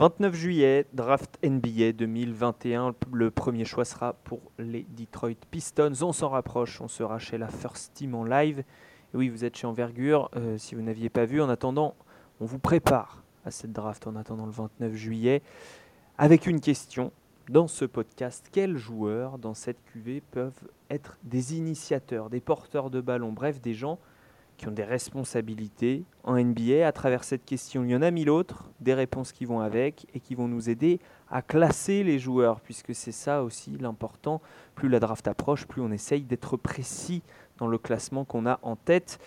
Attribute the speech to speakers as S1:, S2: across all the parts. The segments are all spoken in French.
S1: 29 juillet, draft NBA 2021. Le premier choix sera pour les Detroit Pistons. On s'en rapproche, on sera chez la First Team en live. Et oui, vous êtes chez Envergure. Euh, si vous n'aviez pas vu, en attendant, on vous prépare à cette draft en attendant le 29 juillet avec une question dans ce podcast. Quels joueurs dans cette QV peuvent être des initiateurs, des porteurs de ballon, bref, des gens qui ont des responsabilités en NBA. À travers cette question, il y en a mille autres, des réponses qui vont avec et qui vont nous aider à classer les joueurs, puisque c'est ça aussi l'important. Plus la draft approche, plus on essaye d'être précis dans le classement qu'on a en tête.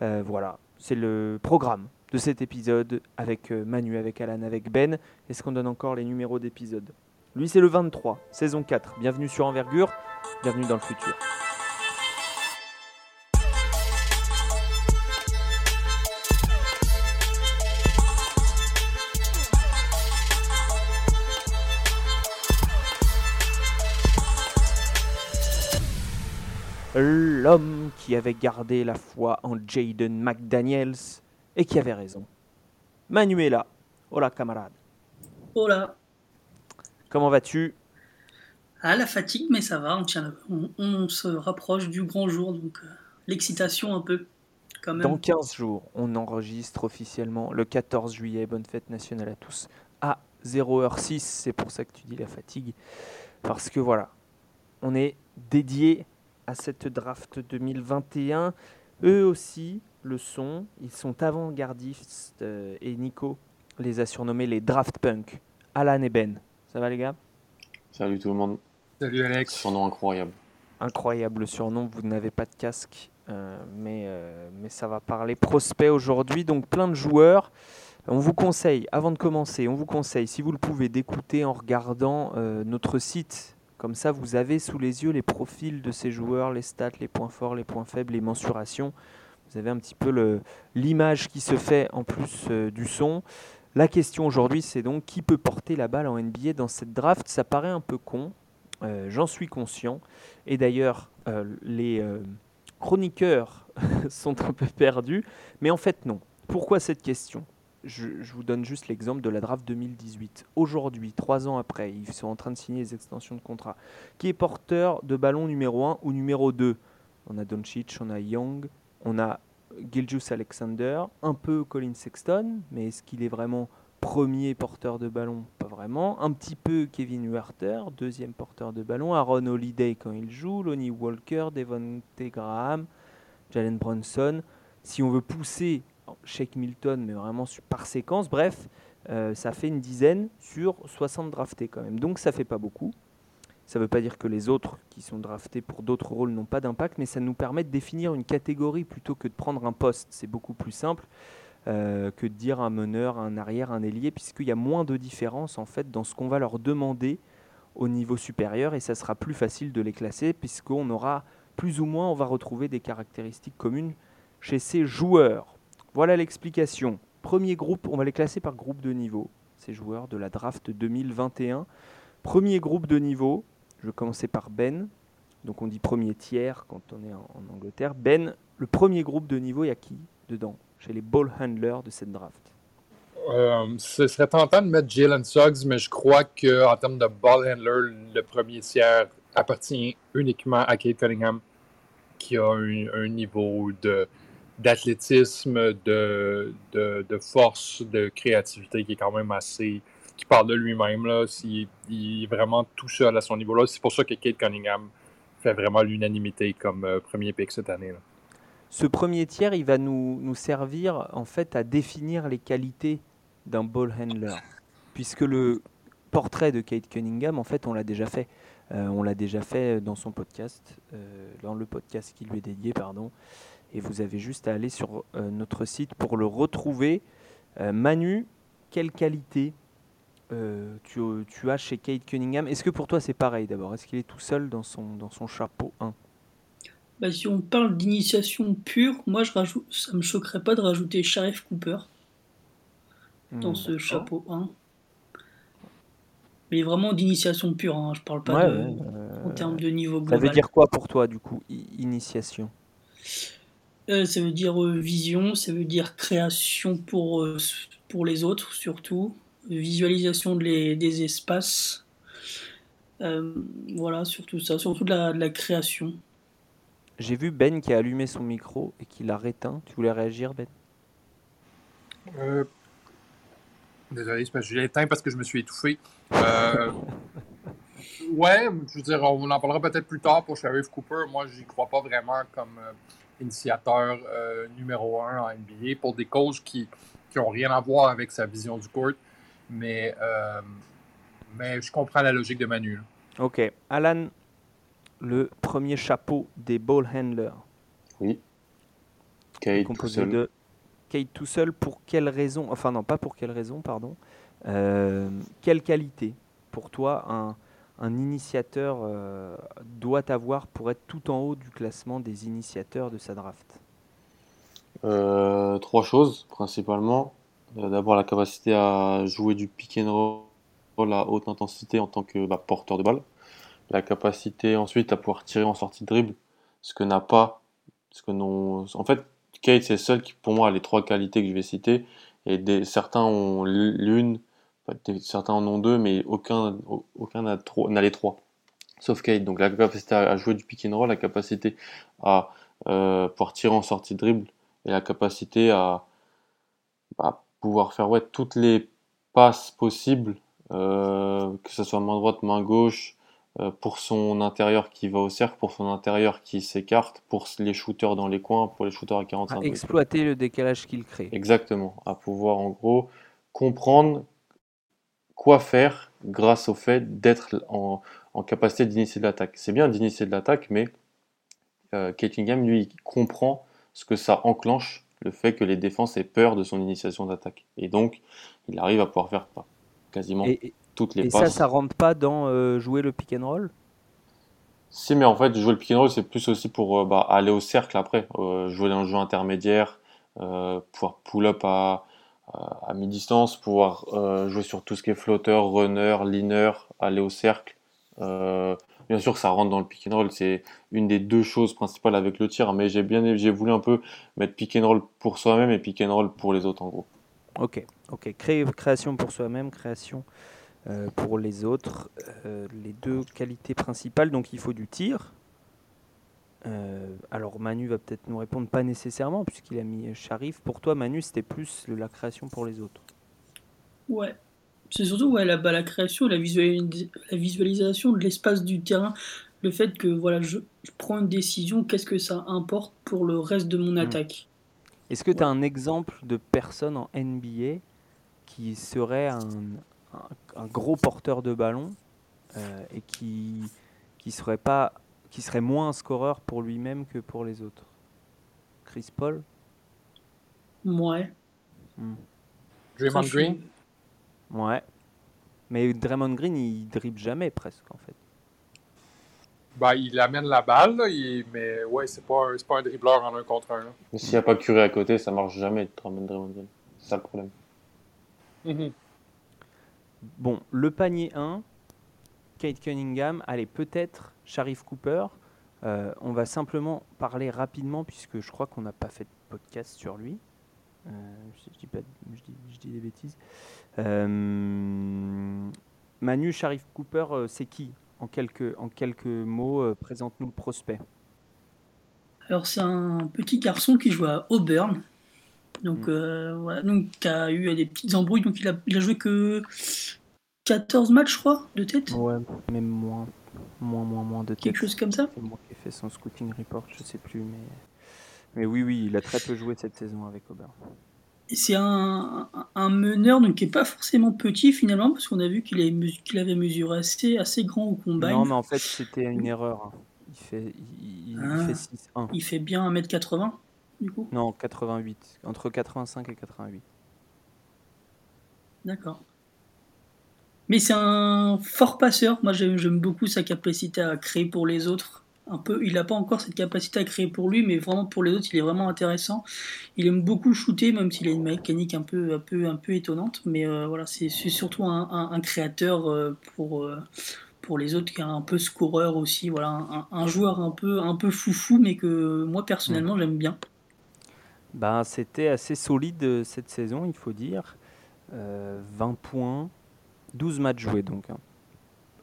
S1: Euh, voilà, c'est le programme de cet épisode avec euh, Manu, avec Alan, avec Ben. Est-ce qu'on donne encore les numéros d'épisode? Lui, c'est le 23, saison 4. Bienvenue sur Envergure, bienvenue dans le futur. L'homme qui avait gardé la foi en Jaden McDaniels et qui avait raison. Manuela, hola camarade.
S2: Hola.
S1: Comment vas-tu?
S2: Ah, la fatigue, mais ça va, on, tient, on, se rapproche du grand jour, donc euh, l'excitation un peu. Quand même.
S1: Dans 15 jours, on enregistre officiellement le 14 juillet. Bonne fête nationale à tous. À 0h06, c'est pour ça que tu dis la fatigue. Parce que voilà, on est dédié à cette draft 2021. Eux aussi le sont. Ils sont avant-gardistes euh, et Nico les a surnommés les draft punk. Alan et Ben. Ça va les gars?
S3: Salut tout le monde.
S4: Salut Alex.
S3: Surnom incroyable.
S1: Incroyable surnom. Vous n'avez pas de casque, euh, mais, euh, mais ça va parler prospect aujourd'hui. Donc plein de joueurs. On vous conseille, avant de commencer, on vous conseille, si vous le pouvez, d'écouter en regardant notre site comme ça, vous avez sous les yeux les profils de ces joueurs, les stats, les points forts, les points faibles, les mensurations. Vous avez un petit peu l'image qui se fait en plus euh, du son. La question aujourd'hui, c'est donc qui peut porter la balle en NBA dans cette draft? Ça paraît un peu con, euh, j'en suis conscient. Et d'ailleurs, euh, les chroniqueurs sont un peu perdus. Mais en fait, non. Pourquoi cette question? Je, vous donne juste l'exemple de la draft 2018. Aujourd'hui, trois ans après, ils sont en train de signer les extensions de contrat. Qui est porteur de ballon numéro 1 ou numéro 2 On a Doncic, on a Young, on a Giljus Alexander, un peu Colin Sexton, mais est-ce qu'il est vraiment premier porteur de ballon? Pas vraiment. Un petit peu Kevin Huerter, deuxième porteur de ballon. Aaron Holiday quand il joue, Lonnie Walker, Devonte Graham, Jalen Brunson. Si on veut pousser Shake Milton, mais vraiment par séquence. Bref, euh, ça fait une dizaine sur 60 draftés quand même. Donc ça fait pas beaucoup. Ça ne veut pas dire que les autres qui sont draftés pour d'autres rôles n'ont pas d'impact, mais ça nous permet de définir une catégorie plutôt que de prendre un poste. C'est beaucoup plus simple euh, que de dire un meneur, un arrière, un ailier, puisqu'il y a moins de différence en fait dans ce qu'on va leur demander au niveau supérieur, et ça sera plus facile de les classer, puisqu'on aura plus ou moins, on va retrouver des caractéristiques communes chez ces joueurs. Voilà l'explication. Premier groupe, on va les classer par groupe de niveau, ces joueurs de la draft 2021. Premier groupe de niveau, je vais commencer par Ben. Donc on dit premier tiers quand on est en, Angleterre. Ben, le premier groupe de niveau, il y a qui dedans Chez les ball handlers de cette draft?
S4: Euh, ce serait tentant de mettre Jalen Suggs, mais je crois qu'en termes de ball handler, le premier tiers appartient uniquement à Kate Cunningham, qui a un niveau de, d'athlétisme, de, de, force, de créativité qui est quand même assez. qui parle de lui-même. Là, il, est vraiment tout seul à son niveau-là. C'est pour ça que Kate Cunningham fait vraiment l'unanimité comme euh, premier pick cette année. Là.
S1: Ce premier tiers, il va nous, nous, servir en fait à définir les qualités d'un ball handler. Puisque le portrait de Kate Cunningham, en fait, on l'a déjà fait. Euh, on l'a déjà fait dans son podcast, euh, dans le podcast qui lui est dédié, pardon et vous avez juste à aller sur euh, notre site pour le retrouver. Euh, Manu, quelle qualité euh, tu, tu, as chez Kate Cunningham? Est-ce que pour toi c'est pareil d'abord? Est-ce qu'il est tout seul dans son, dans son chapeau 1
S2: bah, Si on parle d'initiation pure, moi je rajoute, ça me choquerait pas de rajouter Sharif Cooper dans hmm, ce chapeau 1. Mais vraiment d'initiation pure, hein, je parle pas de, en termes de niveau global.
S1: Ça veut dire quoi pour toi du coup, initiation?
S2: Euh, ça veut dire euh, vision, ça veut dire création pour, euh, pour les autres surtout. visualisation des espaces. Euh, voilà, surtout ça, surtout de la, création.
S1: J'ai vu Ben qui a allumé son micro et qui l'a réteint. Tu voulais réagir, Ben?
S4: Euh, Désolé, je l'ai éteint parce que je me suis étouffé. Euh, ouais, je veux dire, on en parlera peut-être plus tard pour Sheriff Cooper. Moi, j'y crois pas vraiment comme initiateur numéro un en NBA pour des causes qui n'ont rien à voir avec sa vision du court. Mais mais je comprends la logique de Manu.
S1: Ok. Alan, le premier chapeau des ball handlers.
S3: Oui. Kate tout seul. De
S1: Kate tout seul, pour quelle raison Enfin, non, pas pour quelle raison, pardon. Euh, quelle qualité, pour toi, un, un initiateur euh, doit avoir pour être tout en haut du classement des initiateurs de sa draft
S3: euh, Trois choses, principalement. D'abord, la capacité à jouer du pick and roll à haute intensité en tant que bah, porteur de balle. La capacité ensuite à pouvoir tirer en sortie de dribble, ce que n'a pas, ce que non. En fait, Kate c'est seul qui pour moi a les trois qualités que je vais citer et des, certains ont l'une, certains en ont deux, mais aucun aucun n'a les trois. Sauf Kate, donc la capacité à jouer du pick and roll, la capacité à euh, pouvoir tirer en sortie de dribble et la capacité à bah, pouvoir faire ouais, toutes les passes possibles euh, que ce soit main droite, main gauche, euh, pour son intérieur qui va au cercle, pour son intérieur qui s'écarte, pour les shooters dans les coins, pour les shooters à 45
S1: à exploiter le décalage qu'il crée.
S3: Exactement, à pouvoir en gros comprendre quoi faire grâce au fait d'être en, capacité d'initier de l'attaque. C'est bien d'initier de l'attaque, mais euh, Game, lui, il comprend ce que ça enclenche, le fait que les défenses aient peur de son initiation d'attaque. Et donc, il arrive à pouvoir faire quasiment toutes les
S1: et
S3: passes.
S1: Et ça, ça rentre pas dans euh, jouer le pick and roll?
S3: Si, mais en fait, jouer le pick and roll, c'est plus aussi pour euh, bah, aller au cercle après, euh, jouer dans le jeu intermédiaire, pouvoir pull-up à, à mi-distance, pouvoir jouer sur tout ce qui est flotteur, runner, leaner, aller au cercle. bien sûr que ça rentre dans le pick and roll, c'est une des deux choses principales avec le tir, mais j'ai bien j'ai voulu un peu mettre pick and roll pour soi-même et pick and roll pour les autres en gros.
S1: Ok, ok. création pour soi-même, création euh, pour les autres. Euh, les deux qualités principales, donc il faut du tir. Euh, alors Manu va peut-être nous répondre pas nécessairement puisqu'il a mis Sharif. Pour toi Manu c'était plus la création pour les autres.
S2: Ouais. C'est surtout ouais, la, bah, la création, la, la visualisation de l'espace du terrain, le fait que voilà, je, prends une décision, qu'est-ce que ça importe pour le reste de mon hmm. attaque?
S1: Est-ce que tu as un exemple de personne en NBA qui serait un, gros porteur de ballon euh, et qui, qui, serait pas, qui serait moins un scoreur pour lui-même que pour les autres Chris Paul
S2: Ouais.
S4: Hmm. Draymond Green
S1: Ouais. Mais Draymond Green, il dribble jamais presque en fait.
S4: Ben, il amène la balle, mais ouais, c'est pas, un, pas un dribbleur en un contre un.
S3: Mais s'il n'y a pas Curry à côté, ça marche jamais de Draymond Green. C'est ça le problème.
S1: Mhm. Bon, le panier 1, Kate Cunningham, allez, peut-être Sharif Cooper. Euh, on va simplement parler rapidement, puisque je crois qu'on n'a pas fait de podcast sur lui. Euh, je, dis pas, je, dis, des bêtises. Euh, Manu, Sharif Cooper, c'est qui? En quelques, en quelques mots, euh, présente-nous le prospect.
S2: Alors, c'est un petit garçon qui joue à Auburn. Donc, mm. euh, voilà, donc, qui a eu des petites embrouilles. Donc, il a, il a joué que 14 matchs, je crois, de tête?
S1: Ouais, même moins. Moins, moins, moins de.
S2: Quelque chose comme ça
S1: C'est moi qui ai fait son scouting report, je sais plus. Mais, mais oui, oui, il a très peu joué cette saison avec Auburn
S2: c'est un, un, meneur donc, qui n'est pas forcément petit finalement, parce qu'on a vu qu'il avait mesuré assez, assez grand au combat.
S1: Non, mais en fait, c'était une erreur. Il fait, il, fait 6,
S2: ah. Il fait bien 1m80 du coup?
S1: Non, 88. Entre 85 et 88.
S2: D'accord. Mais c'est un fort passeur. Moi, j'aime beaucoup sa capacité à créer pour les autres un peu, il n'a pas encore cette capacité à créer pour lui, mais vraiment pour les autres, il est vraiment intéressant. Il aime beaucoup shooter, même s'il a une mécanique un peu, un peu, un peu étonnante. Mais euh, voilà, c'est surtout un, créateur euh, pour, euh, pour les autres, qui est un peu scoreur aussi. Voilà, un, joueur un peu, un peu foufou, mais que moi personnellement j'aime bien.
S1: Ben, c'était assez solide cette saison, il faut dire. 20 points, 12 matchs joués donc. Hein.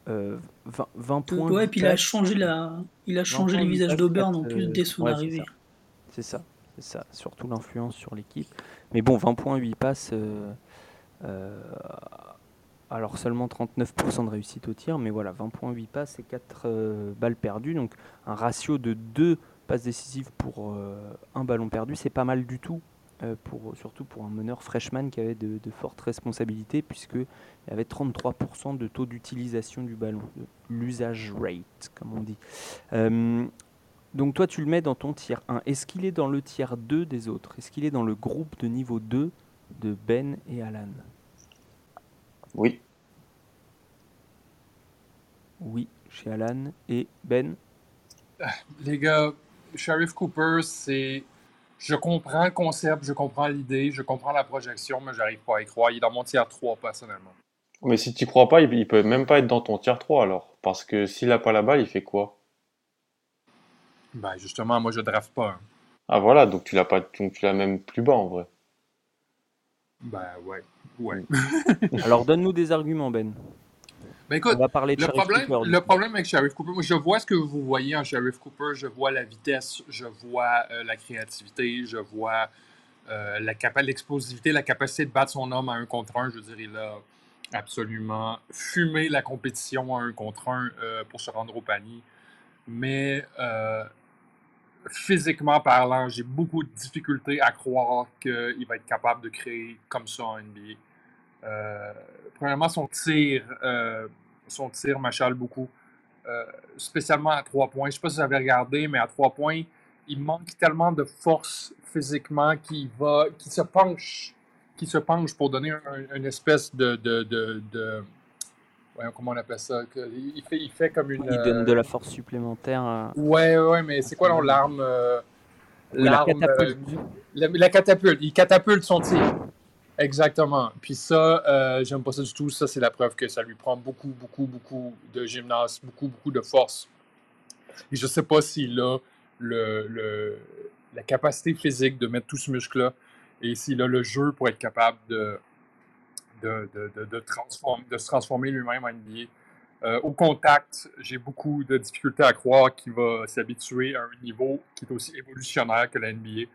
S1: 20, 20, points.
S2: Ouais, puis il a changé, la... il a changé les visages d'Auburn en plus dès son arrivée.
S1: C'est ça, c'est ça, surtout l'influence sur l'équipe. Mais bon, 20 points, 8 passes. alors seulement 39% de réussite au tir, mais voilà, 20 points, 8 passes et 4 balles perdues. Donc un ratio de 2 passes décisives pour un ballon perdu, c'est pas mal du tout euh, pour, surtout pour un meneur freshman qui avait de, fortes responsabilités, puisqu'il avait 33% de taux d'utilisation du ballon, l'usage rate, comme on dit. Euh, donc toi, tu le mets dans ton tiers 1. Est-ce qu'il est dans le tiers 2 des autres? Est-ce qu'il est dans le groupe de niveau 2 de Ben et Alan?
S3: Oui.
S1: Oui, chez Alan et Ben
S4: Les gars, Sheriff Cooper, c'est je comprends le concept, je comprends l'idée, je comprends la projection, mais j'arrive pas à y croire. Il est dans mon tiers 3 personnellement.
S3: Mais si tu n'y crois pas, il, ne peut même pas être dans ton tiers 3 alors. Parce que s'il n'a pas la balle, il fait quoi?
S4: Ben justement, moi je draft pas. Hein.
S3: Ah voilà, donc tu l'as pas tu l'as même plus bas en vrai.
S4: Ben ouais. Ouais.
S1: alors donne-nous des arguments, Ben.
S4: Ben écoute, le, problème, le problème avec Sheriff Cooper, moi, je vois ce que vous voyez en Sheriff Cooper, je vois la vitesse, je vois euh, la créativité, je vois euh, l'explosivité, la capacité de battre son homme à un contre un. Je veux dire, il a absolument fumé la compétition à un contre un euh, pour se rendre au panier. Mais physiquement parlant, j'ai beaucoup de difficultés à croire qu'il va être capable de créer comme ça en NBA. Euh, premièrement, son tir, euh, son tir m'achale beaucoup, euh, spécialement à trois points. Je ne sais pas si vous avez regardé, mais à trois points, il manque tellement de force physiquement qu'il va, qui se penche, qui se penche pour donner une espèce de, de, de, comment on appelle ça il fait, il fait comme une.
S1: Il donne de la force supplémentaire.
S4: Ouais, ouais, mais c'est quoi l'arme la catapulte. la, catapulte. Il catapulte son tir. Exactement. Puis ça, euh, j'aime pas ça du tout. Ça, c'est la preuve que ça lui prend beaucoup, beaucoup, beaucoup de gymnase, beaucoup, beaucoup de force. Et je sais pas s'il a le, la capacité physique de mettre tout ce muscle-là et s'il a le jeu pour être capable de, de, se transformer lui-même en NBA. Euh, au contact, j'ai beaucoup de difficultés à croire qu'il va s'habituer à un niveau qui est aussi évolutionnaire que la NBA.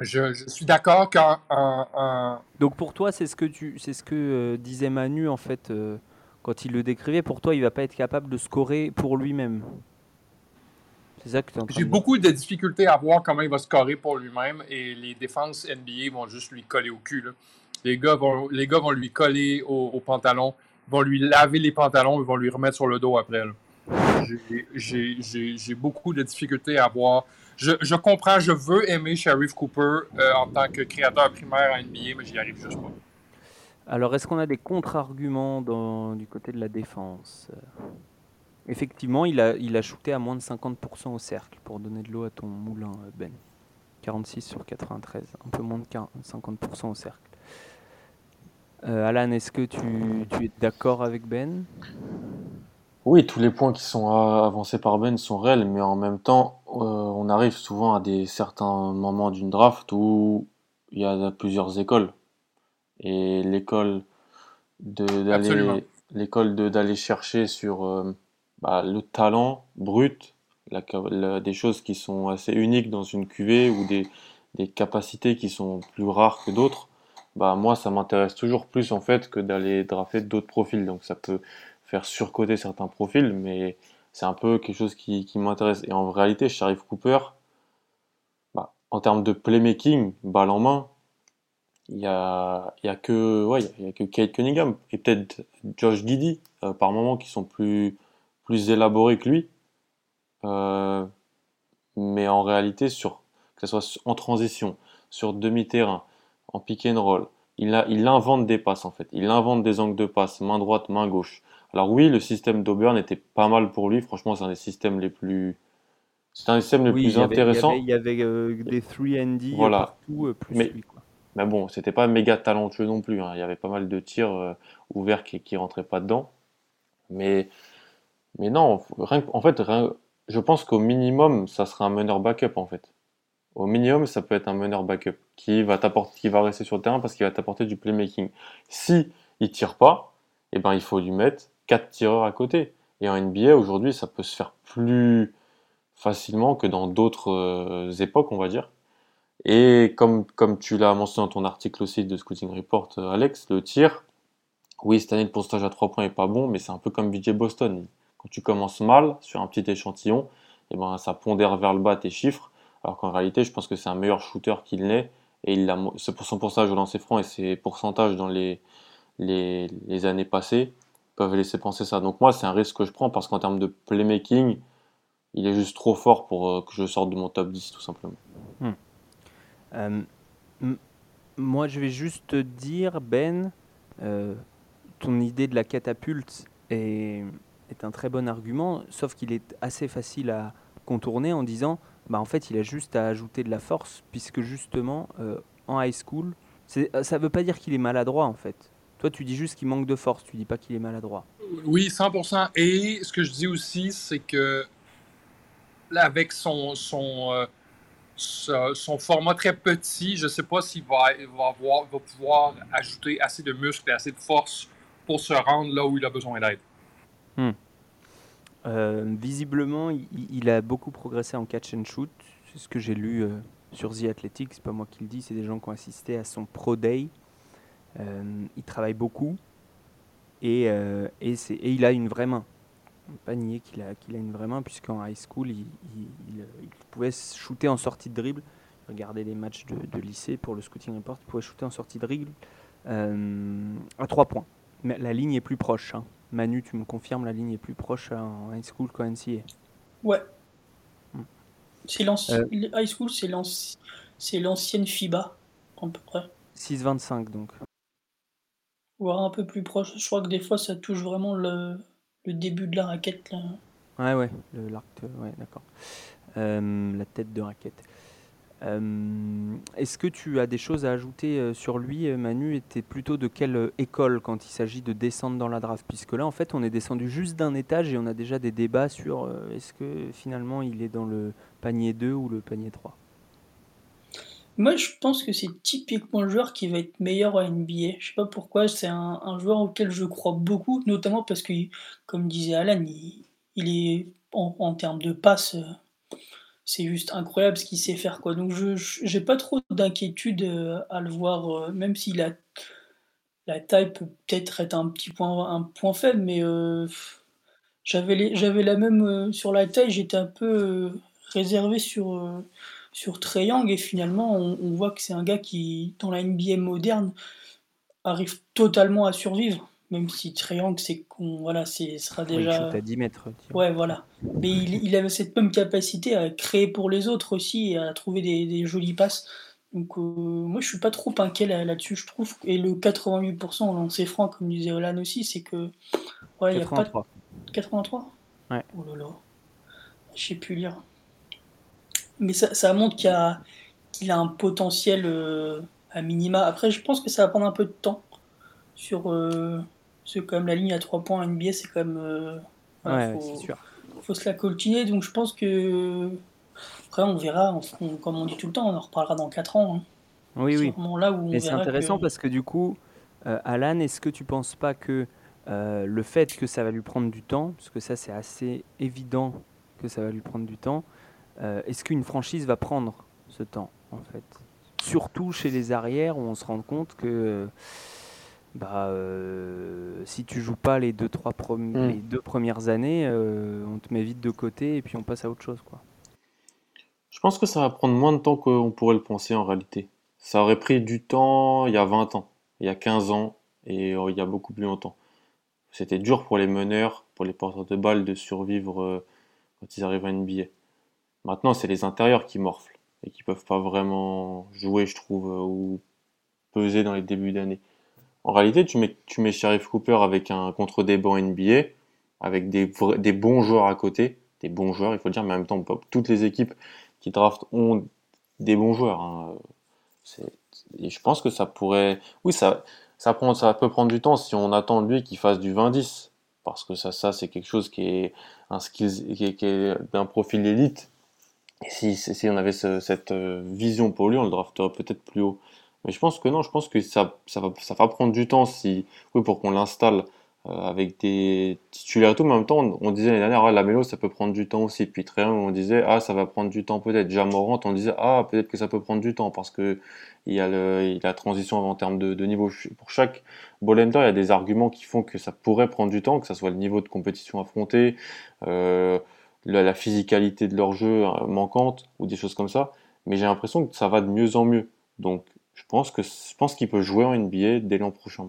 S4: Je, suis d'accord qu'un.
S1: Donc pour toi, c'est ce que, tu, c'est ce que euh, disait Manu en fait euh, quand il le décrivait. Pour toi, il va pas être capable de scorer pour lui-même.
S4: C'est ça que tu J'ai beaucoup de difficultés à voir comment il va scorer pour lui-même et les défenses NBA vont juste lui coller au cul. Les, gars vont, les gars vont lui coller au, pantalon, vont lui laver les pantalons et vont lui remettre sur le dos après. J'ai beaucoup de difficultés à voir je, comprends, je veux aimer Sheriff Cooper euh, en tant que créateur primaire à NBA, mais j'y arrive juste pas.
S1: Alors, est-ce qu'on a des contre-arguments du côté de la défense? Effectivement, il a, il a shooté à moins de 50% au cercle pour donner de l'eau à ton moulin, Ben. 46 sur 93, un peu moins de 50% au cercle. Euh, Alan, est-ce que tu, tu es d'accord avec Ben?
S3: Oui, tous les points qui sont avancés par Ben sont réels, mais en même temps, euh, on arrive souvent à des certains moments d'une draft où il y a plusieurs écoles. Et l'école de d'aller l'école de d'aller chercher sur euh, bah, le talent brut, des choses qui sont assez uniques dans une cuvée ou des, des capacités qui sont plus rares que d'autres, bah moi ça m'intéresse toujours plus en fait que d'aller drafter d'autres profils. Donc ça peut faire surcoter certains profils, mais c'est un peu quelque chose qui, m'intéresse. Et en réalité, Sharif Cooper, bah, en termes de playmaking, balle en main, il y a, y a que Kate Cunningham et peut-être Josh Giddy euh, par moments qui sont plus plus élaborés que lui. Euh, mais en réalité, sur que ce soit en transition, sur demi-terrain, en pick and roll, il, a, il invente des passes en fait. Il invente des angles de passe, main droite, main gauche. Alors oui, le système d'Auburn était pas mal pour lui. Franchement, c'est un des systèmes les plus, c'est un des systèmes les plus intéressants.
S1: Il y avait, euh, des 3 D partout, euh, plus
S3: mais, Mais bon, c'était pas méga talentueux non plus. Hein. Il y avait pas mal de tirs euh, ouverts qui, qui rentraient pas dedans. Mais, mais non, en fait, je pense qu'au minimum, ça sera un meneur backup en fait. Au minimum, ça peut être un meneur backup qui va t'apporter, qui va rester sur le terrain parce qu'il va t'apporter du playmaking. Si il tire pas, eh ben, il faut lui mettre quatre tireurs à côté. Et en NBA, aujourd'hui, ça peut se faire plus facilement que dans d'autres euh, époques, on va dire. Et comme, tu l'as mentionné dans ton article aussi de Scouting Report, euh, Alex, le tir, oui, cette année, le pourcentage à 3 points est pas bon, mais c'est un peu comme BJ Boston. Quand tu commences mal sur un petit échantillon, et ben, ça pondère vers le bas tes chiffres, alors qu'en réalité, je pense que c'est un meilleur shooter qu'il n'est, et il a, son pourcentage au lancer franc et ses pourcentages dans les, années passées peuvent laisser penser ça. Donc moi, c'est un risque que je prends parce qu'en termes de playmaking, il est juste trop fort pour euh, que je sorte de mon top 10, tout simplement. Hmm.
S1: Euh, moi, je vais juste te dire, Ben, euh, ton idée de la catapulte est, un très bon argument, sauf qu'il est assez facile à contourner en disant, bah, en fait, il a juste à ajouter de la force, puisque justement, en high school, ça ne veut pas dire qu'il est maladroit, en fait. Toi, tu dis juste qu'il manque de force, tu dis pas qu'il est maladroit.
S4: Oui, 100%. Et ce que je dis aussi, c'est que là, avec son, son, euh, son format très petit, je ne sais pas s'il va, va, va, pouvoir ajouter assez de muscles et assez de force pour se rendre là où il a besoin d'aide.
S1: Hmm. Euh, visiblement, il, a beaucoup progressé en catch and shoot. C'est ce que j'ai lu euh, sur The Athletic. C'est pas moi qui le dis, c'est des gens qui ont assisté à son Pro Day. Il travaille beaucoup et, et, et il a une vraie main pas nier qu'il a, qu'il a une vraie main, puisqu'en high school, il, pouvait shooter en sortie de dribble. Regardez les matchs de, lycée pour le scouting report, il pouvait shooter en sortie de dribble euh, à 3 points. Mais la ligne est plus proche. Hein. Manu, tu me confirmes, la ligne est plus proche en high school qu'en NCA.
S2: Ouais. Hmm. C'est euh. high school, c'est, l'ancienne FIBA, à peu près.
S1: 6,25 donc.
S2: Voire un peu plus proche. Je crois que des fois, ça touche vraiment le, le début de la raquette. Là.
S1: Ouais, ouais, l'arc, ouais, d'accord. Euh, la tête de raquette. Euh, est-ce que tu as des choses à ajouter euh, sur lui, Manu? Était plutôt de quelle école quand il s'agit de descendre dans la draft? Puisque là, en fait, on est descendu juste d'un étage et on a déjà des débats sur est-ce que finalement il est dans le panier 2 ou le panier 3
S2: moi, je pense que c'est typiquement le joueur qui va être meilleur à NBA. Je sais pas pourquoi, c'est un, joueur auquel je crois beaucoup, notamment parce que, comme disait Alan, il, est en, termes de passe, c'est juste incroyable ce qu'il sait faire. Quoi. Donc, je n'ai pas trop d'inquiétude euh, à le voir, euh, même si la, la taille peut peut-être être un petit point, un point faible, mais euh, j'avais la même sur la taille, j'étais un peu réservé sur sur Young et finalement on, voit que c'est un gars qui dans la NBA moderne arrive totalement à survivre. Même si Young c'est qu'on voilà c'est sera déjà
S1: à 10 mètres
S2: ouais voilà. Mais il, avait cette même capacité à créer pour les autres aussi et à trouver des, jolies passes. Donc euh, moi je suis pas trop inquiet là-dessus je trouve. Et le 88% en lancer franc comme disait Olan aussi c'est que
S1: voilà il y a pas
S2: 83
S1: ouais.
S2: Oh là là. Je sais plus lire mais ça, montre qu'il a, un potentiel euh, à minima. Après, je pense que ça va prendre un peu de temps. Sur euh, ce, quand même, la ligne à 3 points NBA, c'est quand même. Euh,
S1: ouais, c'est sûr.
S2: faut se la coltiner. Donc, je pense que. Après, on verra. comme on dit tout le temps, on en reparlera dans 4 ans. Hein.
S1: Oui, oui.
S2: Là où
S1: Mais c'est intéressant parce que du coup, Alan, est-ce que tu penses pas que le fait que ça va lui prendre du temps, parce que ça, c'est assez évident que ça va lui prendre du temps, euh, est-ce qu'une franchise va prendre ce temps, en fait? Surtout chez les arrières, où on se rend compte que bah, euh, si tu joues pas les deux, trois mm. les deux premières années, euh, on te met vite de côté et puis on passe à autre chose. Quoi.
S3: Je pense que ça va prendre moins de temps qu'on pourrait le penser en réalité. Ça aurait pris du temps il y a 20 ans, il y a 15 ans et il y a beaucoup plus longtemps. C'était dur pour les meneurs, pour les porteurs de balles de survivre quand ils arrivent à NBA. Maintenant, c'est les intérieurs qui morflent et qui peuvent pas vraiment jouer, je trouve, euh, ou peser dans les débuts d'année. En réalité, tu mets, tu Sheriff Cooper avec un contre des bancs NBA, avec des, bons joueurs à côté, des bons joueurs, il faut dire, mais en même temps, toutes les équipes qui draftent ont des bons joueurs. Hein. Et je pense que ça pourrait, oui, ça, peut prendre du temps si on attend de lui qu'il fasse du 20-10, parce que ça, ça c'est quelque chose qui est un d'un profil élite Et si, on avait cette vision pour lui, on le drafterait peut-être plus haut. Mais je pense que non, je pense que ça, ça, va, ça prendre du temps si, oui, pour qu'on l'installe euh, avec des titulaires et tout, mais en même temps, on, disait l'année dernière, ah, la mélo, ça peut prendre du temps aussi. Puis très bien, on disait, ah, ça va prendre du temps peut-être. Déjà Morant, on disait, ah, peut-être que ça peut prendre du temps parce que il y a, la transition en termes de, niveau. Pour chaque Bolender, il y a des arguments qui font que ça pourrait prendre du temps, que ce soit le niveau de compétition affronté, euh, la, la, physicalité de leur jeu euh, manquante ou des choses comme ça. Mais j'ai l'impression que ça va de mieux en mieux. Donc, je pense que je pense qu'il peut jouer en NBA dès l'an prochain.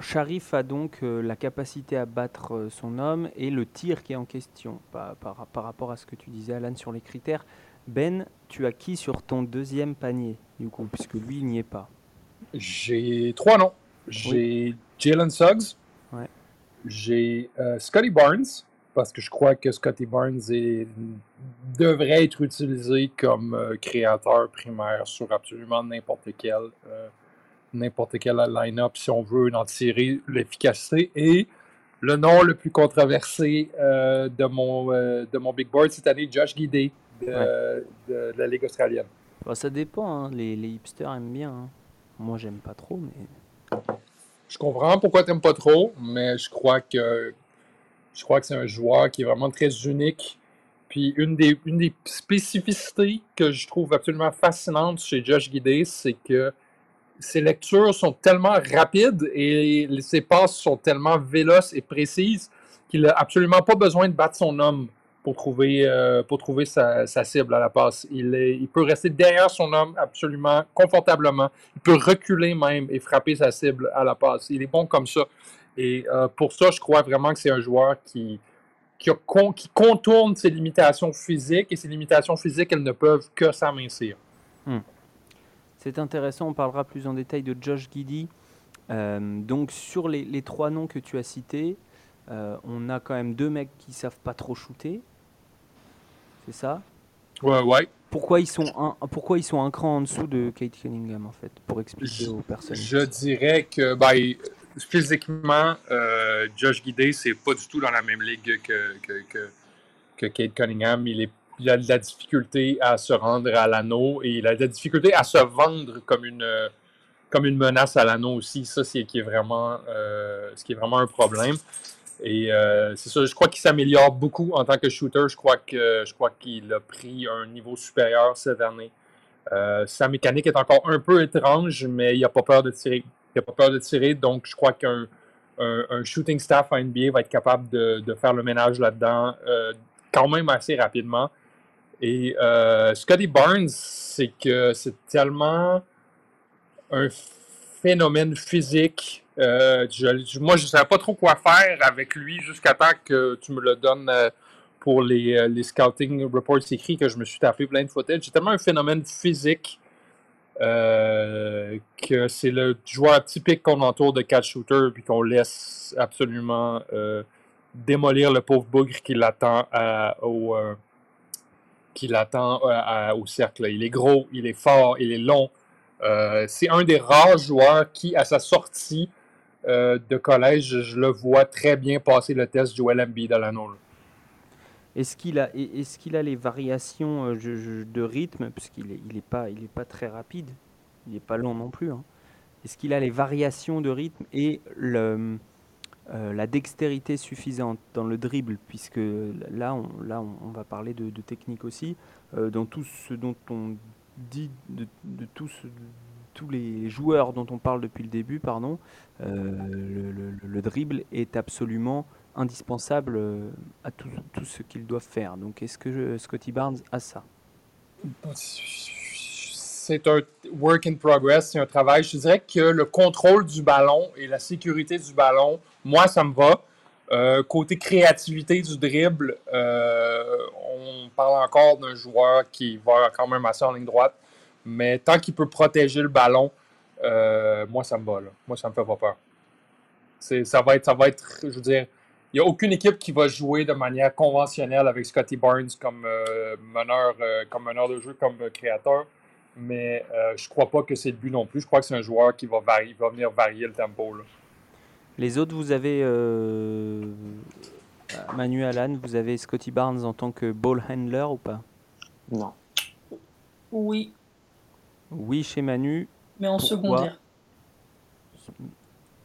S1: Sharif a donc euh, la capacité à battre euh, son homme et le tir qui est en question par, par, rapport à ce que tu disais Alan sur les critères. Ben, tu as qui sur ton deuxième panier du coup puisque lui il n'y est pas?
S4: J'ai trois noms. J'ai Jalen Suggs. J'ai euh, Scotty Barnes parce que je crois que Scotty Barnes devrait être utilisé comme créateur primaire sur absolument n'importe quel n'importe quel line-up si on veut en tirer l'efficacité. Et le nom le plus controversé euh, de, mon, euh, de mon big board cette année, Josh Guidé de, la Ligue australienne.
S1: Bah, ça dépend, hein. les, les, hipsters aiment bien. Hein. Moi, j'aime pas trop, mais.
S4: Je comprends pourquoi tu n'aimes pas trop, mais je crois que je crois que c'est un joueur qui est vraiment très unique. Puis une des, une des spécificités que je trouve absolument fascinante chez Josh Guidé, c'est que ses lectures sont tellement rapides et ses passes sont tellement véloces et précises qu'il n'a absolument pas besoin de battre son homme pour trouver, euh, pour trouver sa, cible à la passe. Il, peut rester derrière son homme absolument confortablement. Il peut reculer même et frapper sa cible à la passe. Il est bon comme ça. Et euh, pour ça, je crois vraiment que c'est un joueur qui, qui, qui, contourne ses limitations physiques et ses limitations physiques, elles ne peuvent que s'amincir. Hmm.
S1: C'est intéressant, on parlera plus en détail de Josh Giddy. Euh, donc sur les, trois noms que tu as cités, on a quand même deux mecs qui savent pas trop shooter. C'est ça?
S4: Ouais, ouais.
S1: Pourquoi ils sont un, pourquoi ils sont un cran en dessous de Kate Cunningham en fait Pour expliquer aux personnes?
S4: Je dirais que ben, physiquement, euh, Josh Guidé, c'est pas du tout dans la même ligue que, que, que Kate Cunningham. Il est il a de la difficulté à se rendre à l'anneau et il a de la difficulté à se vendre comme une, comme une menace à l'anneau aussi. Ça, c'est qui est vraiment, euh, ce qui est vraiment un problème. Et euh, c'est ça, je crois qu'il s'améliore beaucoup en tant que shooter. Je crois que je crois qu'il a pris un niveau supérieur cette année. Euh, sa mécanique est encore un peu étrange, mais il n'a pas peur de tirer. Il n'a pas peur de tirer, donc je crois qu'un un, shooting staff à NBA va être capable de, faire le ménage là-dedans quand même assez rapidement. Et euh, Scotty Barnes, c'est que c'est tellement un phénomène physique. Euh, moi, je ne savais pas trop quoi faire avec lui jusqu'à temps que tu me le donnes euh, pour les, les, scouting reports écrits que je me suis tapé plein de footage. C'est tellement un phénomène physique que c'est le joueur typique qu'on entoure de catch shooter puis qu'on laisse absolument démolir le pauvre bougre qui l'attend au qui l'attend euh, au cercle. Il est gros, il est fort, il est long. Euh, c'est un des rares joueurs qui, à sa sortie euh, de collège, je, le vois très bien passer le test Joel Embiid à l'anneau.
S1: Est-ce qu'il a, est qu'il a les variations de rythme, puisqu'il n'est il est pas, pas très rapide, il n'est pas long non plus. Hein. Est-ce qu'il a les variations de rythme et euh, la dextérité suffisante dans le dribble, puisque là, on, là, on, va parler de, technique aussi, euh, dans tout ce dont on dit, de, tous, tous les joueurs dont on parle depuis le début, pardon, euh, le, dribble est absolument indispensable à tout, ce qu'ils doivent faire. Donc, est-ce que Scotty Barnes a ça?
S4: C'est un work in progress, c'est un travail. Je dirais que le contrôle du ballon et la sécurité du ballon, moi, ça me va. Euh, côté créativité du dribble, euh, on parle encore d'un joueur qui va quand même assez en ligne droite. Mais tant qu'il peut protéger le ballon, euh, moi, ça me va. Moi, ça me fait pas peur. Ça va, être, ça va être, je veux dire, il n'y a aucune équipe qui va jouer de manière conventionnelle avec Scotty Barnes comme, meneur, comme meneur de jeu, comme créateur mais euh, je ne crois pas que c'est le but non plus. Je crois que c'est un joueur qui va, va venir varier le tempo.
S1: Les autres, vous avez euh, Euh, Manu Alan, vous avez Scotty Barnes en tant que ball handler ou pas?
S3: Non.
S2: Oui,
S1: Oui, chez Manu.
S2: mais en
S1: Pourquoi
S2: secondaire.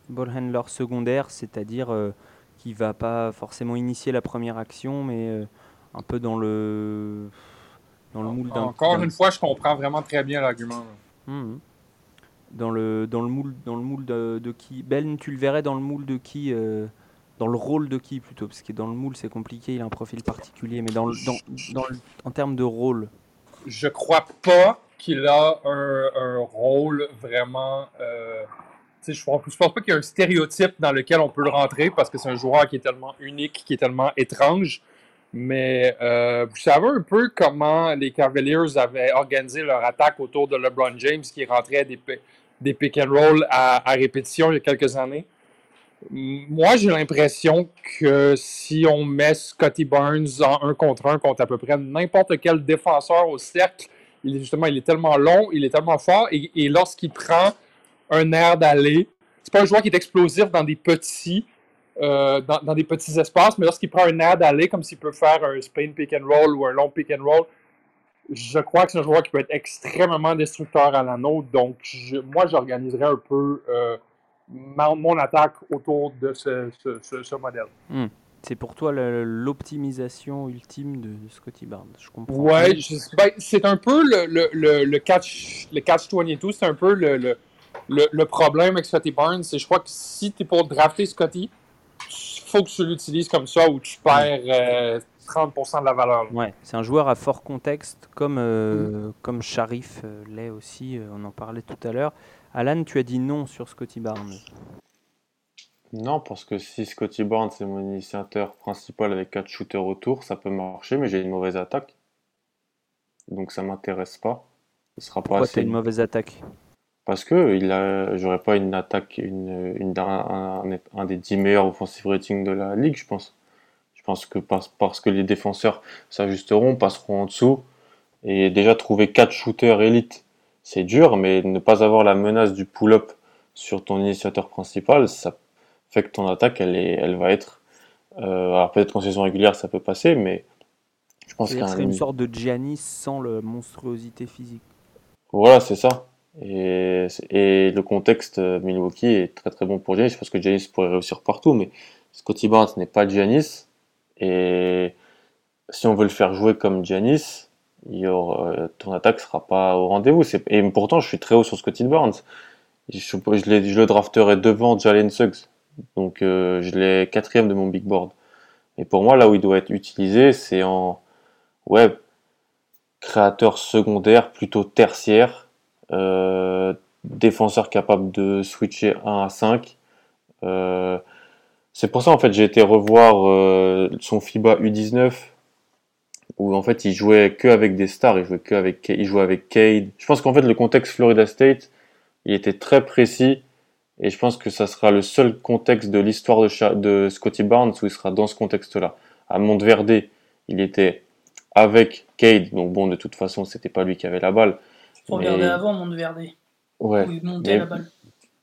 S1: Ball handler secondaire, c'est-à-dire euh, qui va pas forcément initier la première action, mais euh, un peu dans le dans le moule d'un
S4: Encore une fois, je comprends vraiment très bien l'argument. là.
S1: Mhm. Dans le dans le moule dans le moule de, de qui? Ben, tu le verrais dans le moule de qui euh, dans le rôle de qui plutôt? Parce que dans le moule c'est compliqué, il a un profil particulier, mais dans le, dans, dans le- en termes de rôle.
S4: Je crois pas qu'il a un, un rôle vraiment. euh, je je pense pas qu'il y a un stéréotype dans lequel on peut le rentrer parce que c'est un joueur qui est tellement unique, qui est tellement étrange. Mais euh, vous savez un peu comment les Cavaliers avaient organisé leur attaque autour de LeBron James qui rentrait des, des pick and roll à, répétition il y a quelques années. Moi, j'ai l'impression que si on met Scotty Barnes en un contre un contre à peu près n'importe quel défenseur au cercle, il est justement, il est tellement long, il est tellement fort, et, lorsqu'il prend un air d'aller, c'est pas un joueur qui est explosif dans des petits, euh, dans, des petits espaces, mais lorsqu'il prend un air d'aller, comme s'il peut faire un Spain pick and roll ou un long pick and roll, je crois que c'est un joueur qui peut être extrêmement destructeur à l'anneau. Donc, je- moi, j'organiserais un peu euh, mon attaque autour de ce, modèle.
S1: C'est pour toi l'optimisation ultime de, Scotty Barnes, je comprends.
S4: Ouais, ben, c'est un peu le, le, le, le catch, le catch 22, c'est un peu le, problème avec Scotty Barnes. C'est je crois que si tu es pour drafter Scotty, il faut que tu l'utilises comme ça ou tu perds euh, 30% de la valeur.
S1: Ouais, c'est un joueur à fort contexte, comme, euh, comme Sharif euh, l'est aussi, euh, on en parlait tout à l'heure. Alan, tu as dit non sur Scotty Barnes.
S3: Non, parce que si Scotty Barnes est mon initiateur principal avec 4 shooters autour, ça peut marcher, mais j'ai une mauvaise attaque. Donc ça m'intéresse pas. Ce sera pas
S1: Pourquoi
S3: assez.
S1: t'as une mauvaise attaque?
S3: Parce que il a, j'aurais pas une attaque, une, une- un, des 10 meilleurs offensive ratings de la ligue, je pense. Je pense que parce, que les défenseurs s'ajusteront, passeront en dessous. Et déjà trouver 4 shooters élites, c'est dur, mais ne pas avoir la menace du pull-up sur ton initiateur principal, ça fait que ton attaque, elle, est, elle va être. euh, alors peut-être qu'en saison régulière, ça peut passer, mais je pense
S1: que c'est une sorte de Giannis sans le monstruosité physique.
S3: Voilà, c'est ça. Et, et le contexte euh, Milwaukee est très très bon pour Giannis. Je pense que Giannis pourrait réussir partout, mais Scotty Barnes n'est pas Giannis. Et si on veut le faire jouer comme Giannis, il y aura, euh, ton attaque sera pas au rendez-vous. C'est- Et pourtant, je suis très haut sur Scotty Barnes. Je, je, je le drafterai devant Jalen Suggs. Donc, euh, je l'ai quatrième de mon big board. Et pour moi, là où il doit être utilisé, c'est en ouais, créateur secondaire, plutôt tertiaire, euh, défenseur capable de switcher 1 à 5. Euh, c'est pour ça en fait j'ai été revoir son FIBA U19 où en fait il jouait que avec des stars, il jouait que avec il jouait avec Cade. Je pense qu'en fait le contexte Florida State, il était très précis et je pense que ça sera le seul contexte de l'histoire de, de Scotty Barnes où il sera dans ce contexte-là. À Monteverde, il était avec Cade, donc bon de toute façon c'était pas lui qui avait la balle.
S2: Faut
S3: Mais-
S2: regarder avant Monteverde,
S3: Ouais.
S2: où il montait
S3: mais-
S2: la balle.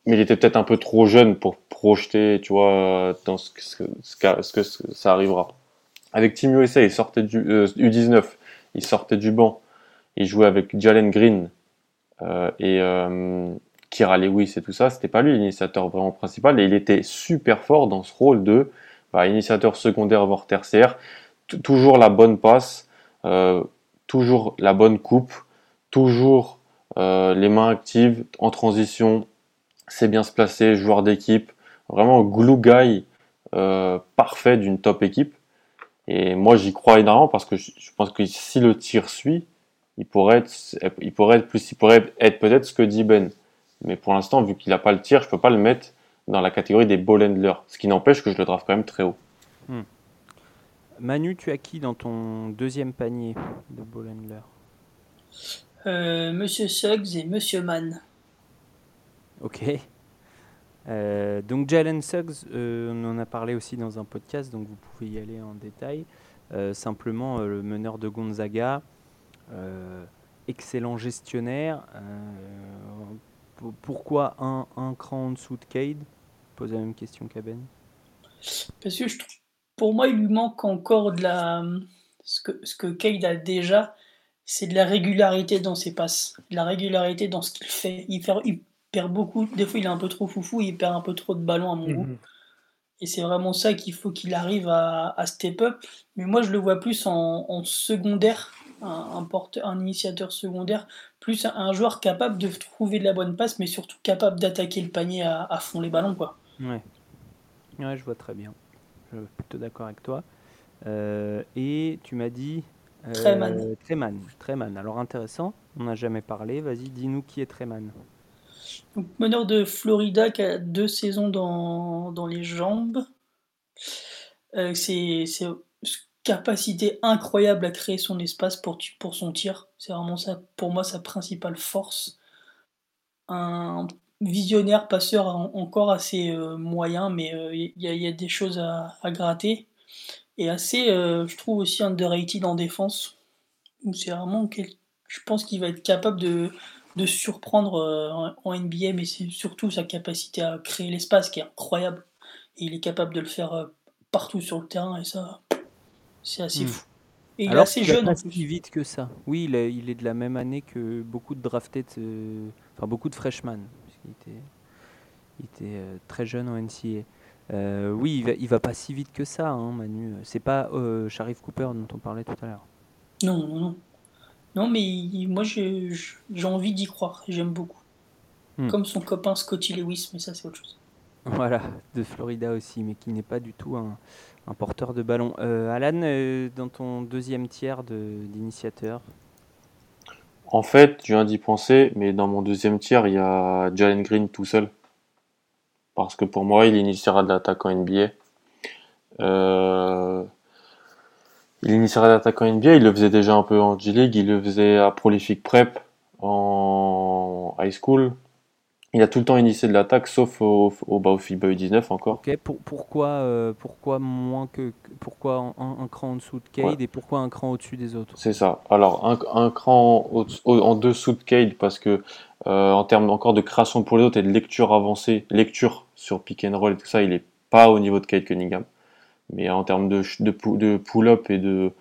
S3: mais il était peut-être un peu trop jeune pour projeter, tu vois, dans ce que, ce que, ce ça arrivera. Avec Team USA, il sortait du euh, U19, il sortait du banc, il jouait avec Jalen Green euh, et euh, Kira Lewis et tout ça. C'était pas lui l'initiateur vraiment principal, et il était super fort dans ce rôle de bah, initiateur secondaire voire tertiaire. Toujours la bonne passe, euh, toujours la bonne coupe, toujours euh, les mains actives en transition, c'est bien se placer, joueur d'équipe, vraiment glue guy euh, parfait d'une top équipe. Et moi j'y crois énormément parce que je pense que si le tir suit, il pourrait être, il pourrait être plus, il pourrait être peut-être ce que dit Ben. Mais pour l'instant, vu qu'il n'a pas le tir, je peux pas le mettre dans la catégorie des ball handlers. Ce qui n'empêche que je le draft quand même très haut.
S1: Manu, tu as qui dans ton deuxième panier de ball handler
S2: Euh, Monsieur Suggs et Monsieur Mann.
S1: Ok. Euh, donc Jalen Suggs, euh, on en a parlé aussi dans un podcast, donc vous pouvez y aller en détail. Euh, simplement, euh, le meneur de Gonzaga, euh, excellent gestionnaire. Pourquoi un, un cran en dessous de Cade? Pose la même question qu'à Ben.
S2: Parce que je, pour moi, il lui manque encore de la. Ce que, ce que Cade a déjà, c'est de la régularité dans ses passes, de la régularité dans ce qu'il fait. Il, il perd beaucoup, des fois il est un peu trop foufou, il perd un peu trop de ballons à mon goût.
S4: Mhm.
S2: Et c'est vraiment ça qu'il faut qu'il arrive à, step up. Mais moi, je le vois plus en, secondaire, un, un initiateur secondaire, plus un, joueur capable de trouver de la bonne passe, mais surtout capable d'attaquer le panier à, à, fond les ballons. Quoi.
S1: Ouais. ouais, je vois très bien. Je suis plutôt d'accord avec toi. Euh, et tu m'as dit.
S2: Euh, Treman.
S1: Treman. Treman. Alors intéressant, on n'a jamais parlé. Vas-y, dis-nous qui est Treman.
S2: Donc, meneur de Florida qui a deux saisons dans, dans les jambes. Euh, c'est capacité incroyable à créer son espace pour, son tir. C'est vraiment ça, pour moi, sa principale force. Un visionnaire passeur encore assez euh, moyen, mais il euh, y, y, a des choses à, à gratter. Et assez, je trouve aussi underrated en défense. C'est vraiment, je pense qu'il va être capable de, de surprendre euh, en NBA, mais c'est surtout sa capacité à créer l'espace qui est incroyable. Et il est capable de le faire euh, partout sur le terrain, et ça, c'est assez hmm. fou.
S1: Et il est assez jeune. Pas si vite que ça. Oui, il est, il est, de la même année que beaucoup de drafted, euh, enfin beaucoup de freshmen. Il était, il était très jeune en NCA. oui, il va, il va pas si vite que ça, hein, Manu. C'est pas Sharif Cooper dont on parlait tout à l'heure.
S2: Non, non, non. Non, mais moi j'ai envie d'y croire, j'aime beaucoup. Hmm. Comme son copain Scotty Lewis, mais ça c'est autre chose.
S1: Voilà, de Florida aussi, mais qui n'est pas du tout un, porteur de ballon. Euh, Alan, euh, dans ton deuxième tiers d'initiateur
S3: En fait, je viens d'y penser, mais dans mon deuxième tiers, il y a Jalen Green tout seul. Parce que pour moi, il initiera de l'attaque en NBA. Euh, il initiera l'attaquant NBA, il le faisait déjà un peu en G-League, il le faisait à Prolific Prep en high school. Il a tout le temps initié de l'attaque, sauf au, au, bah, FIBA U19 encore.
S1: pourquoi, euh, pourquoi moins que, pourquoi un, cran en dessous de Cade et pourquoi un cran au-dessus des autres?
S3: C'est ça. Alors un, cran en dessous de Cade parce que euh, en termes encore de création pour les autres et de lecture avancée, lecture sur pick and roll et tout ça, il est pas au niveau de Cade Cunningham. Mais en termes de, de, pull-up et de,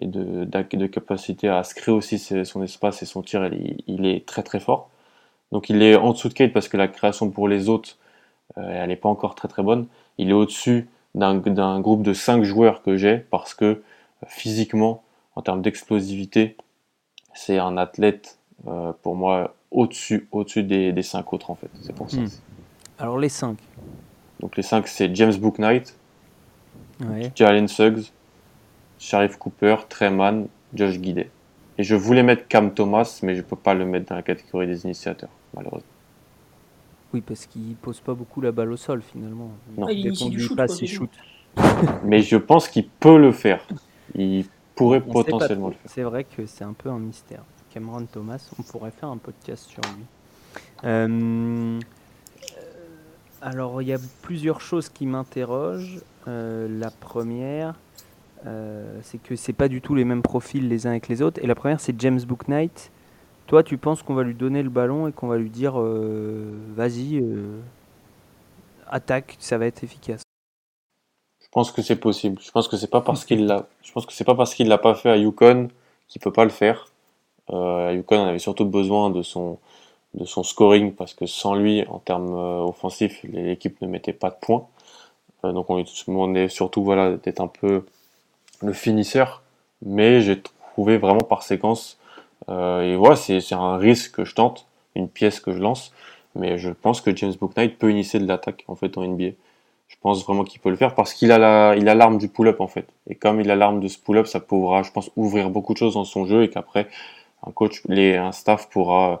S3: et de, de, capacité à se créer aussi son espace et son tir, il, est très très fort. Donc il est en dessous de Kate parce que la création pour les autres, euh, elle n'est pas encore très très bonne. Il est au-dessus d'un groupe de 5 joueurs que j'ai parce que euh, physiquement, en termes d'explosivité, c'est un athlète euh, pour moi au-dessus au-dessus des, des 5 autres en fait. C'est pour ça. Hmm.
S1: Alors les 5
S3: Donc les 5 c'est James Booknight, Jalen Suggs, Sharif Cooper, Treman, Josh Guidet. Et je voulais mettre Cam Thomas, mais je ne peux pas le mettre dans la catégorie des initiateurs, malheureusement.
S1: Oui, parce qu'il pose pas beaucoup la balle au sol finalement.
S2: Non. Ah, il shoot,
S1: pas ses shoots.
S3: mais je pense qu'il peut le faire. Il pourrait potentiellement le faire.
S1: C'est vrai que c'est un peu un mystère. Cameron Thomas, on pourrait faire un podcast sur lui. Euh, alors, il y a plusieurs choses qui m'interrogent. Euh, la première, euh, c'est que c'est pas du tout les mêmes profils les uns avec les autres. Et la première, c'est James Booknight. Toi, tu penses qu'on va lui donner le ballon et qu'on va lui dire euh, vas-y, attaque, ça va être efficace.
S3: Je pense que c'est possible. Je pense que c'est pas parce qu'il l'a. Je pense que c'est pas parce qu'il l'a pas fait à Yukon qu'il peut pas le faire. à Yukon, on avait surtout besoin de son de son scoring parce que sans lui, en termes euh, offensifs, l'équipe ne mettait pas de points. Euh, donc on lui demandait surtout voilà, d'être un peu le finisseur, mais j'ai trouvé vraiment par séquence, euh, et voilà, c'est un risque que je tente, une pièce que je lance, mais je pense que James Booknight peut initier de l'attaque en fait NBA. Je pense vraiment qu'il peut le faire parce qu'il a la, l'arme du pull-up en fait. Et comme il a l'arme de ce pull-up, ça pourra, je pense, ouvrir beaucoup de choses dans son jeu et qu'après un coach, les, un staff pourra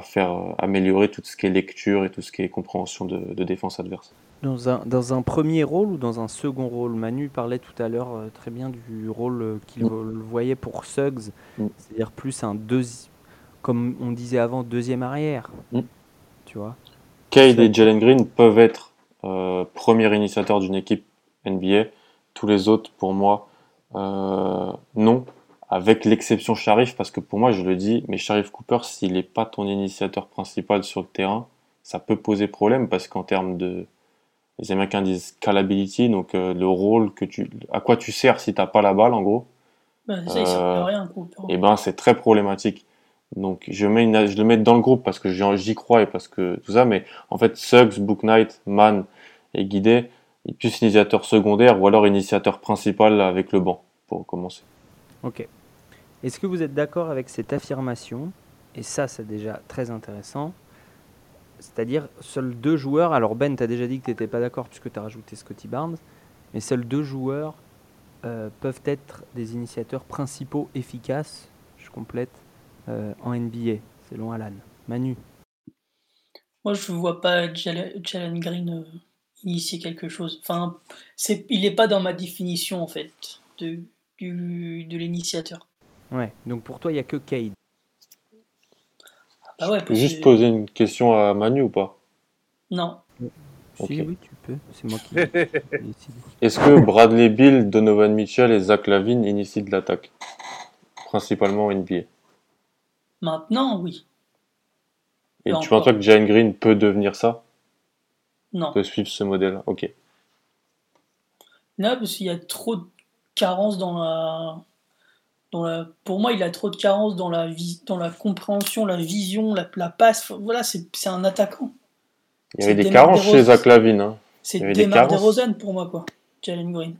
S3: faire euh, améliorer tout ce qui est lecture et tout ce qui est compréhension de, défense adverse.
S1: Dans un, dans un, premier rôle ou dans un second rôle? Manu parlait tout à l'heure euh, très bien du rôle euh, qu'il mm. voyait pour Suggs, mm. c'est-à-dire plus un deuxième, comme on disait avant, deuxième arrière. Mm. Tu vois?
S3: Cade et Jalen Green peuvent être premier initiateur d'une équipe NBA. Tous les autres, pour moi, non avec l'exception Sharif, parce que pour moi, je le dis, mais Sharif Cooper, s'il n'est pas ton initiateur principal sur le terrain, ça peut poser problème, parce qu'en termes de, les Américains disent scalability, donc euh, le rôle que tu, à quoi tu sers si t'as pas la balle, en gros.
S2: Bah, ça, il sert plus à rien.
S3: Et ben, c'est très problématique. Donc, je mets une, je le mets dans le groupe parce que j'y crois et parce que tout ça, mais en fait, Suggs, Book Knight, Man et Guidé, il est plus initiateur secondaire ou alors initiateur principal avec le banc, pour commencer.
S1: Ok. Est-ce que vous êtes d'accord avec cette affirmation? Et ça, c'est déjà très intéressant. C'est-à-dire, seuls deux joueurs. Alors, Ben, tu as déjà dit que tu n'étais pas d'accord puisque tu as rajouté Scotty Barnes. Mais seuls deux joueurs euh, peuvent être des initiateurs principaux efficaces, je complète, euh, en NBA, selon Alan. Manu.
S2: Moi, je ne vois pas Jalen Green euh, initier quelque chose. Enfin, il n'est pas dans ma définition, en fait, de, du, de l'initiateur.
S1: Ouais, donc pour toi, il n'y a que Cade.
S2: Ah ouais,
S3: Je peux juste poser une question à Manu ou pas?
S2: Non.
S3: Ok.
S1: Si, oui, tu peux. C'est moi qui décide.
S3: Est-ce que Bradley Bill, Donovan Mitchell et Zach Lavine initient de l'attaque? Principalement en NBA.
S2: Maintenant, oui.
S3: Et tu penses que Jalen Green peut devenir ça?
S2: Non.
S3: Peut suivre ce modèle Ok.
S2: Non, parce qu'il y a trop de carences dans la... Dans la... Pour moi, il a trop de carences dans la, vis... dans la compréhension, la vision, la, la passe. Voilà, c'est un attaquant.
S3: Il y avait des
S2: Demar
S3: carences chez. Zach Lavine, hein,
S2: C'est Demar. DeRozan pour moi, quoi. Jalen Green.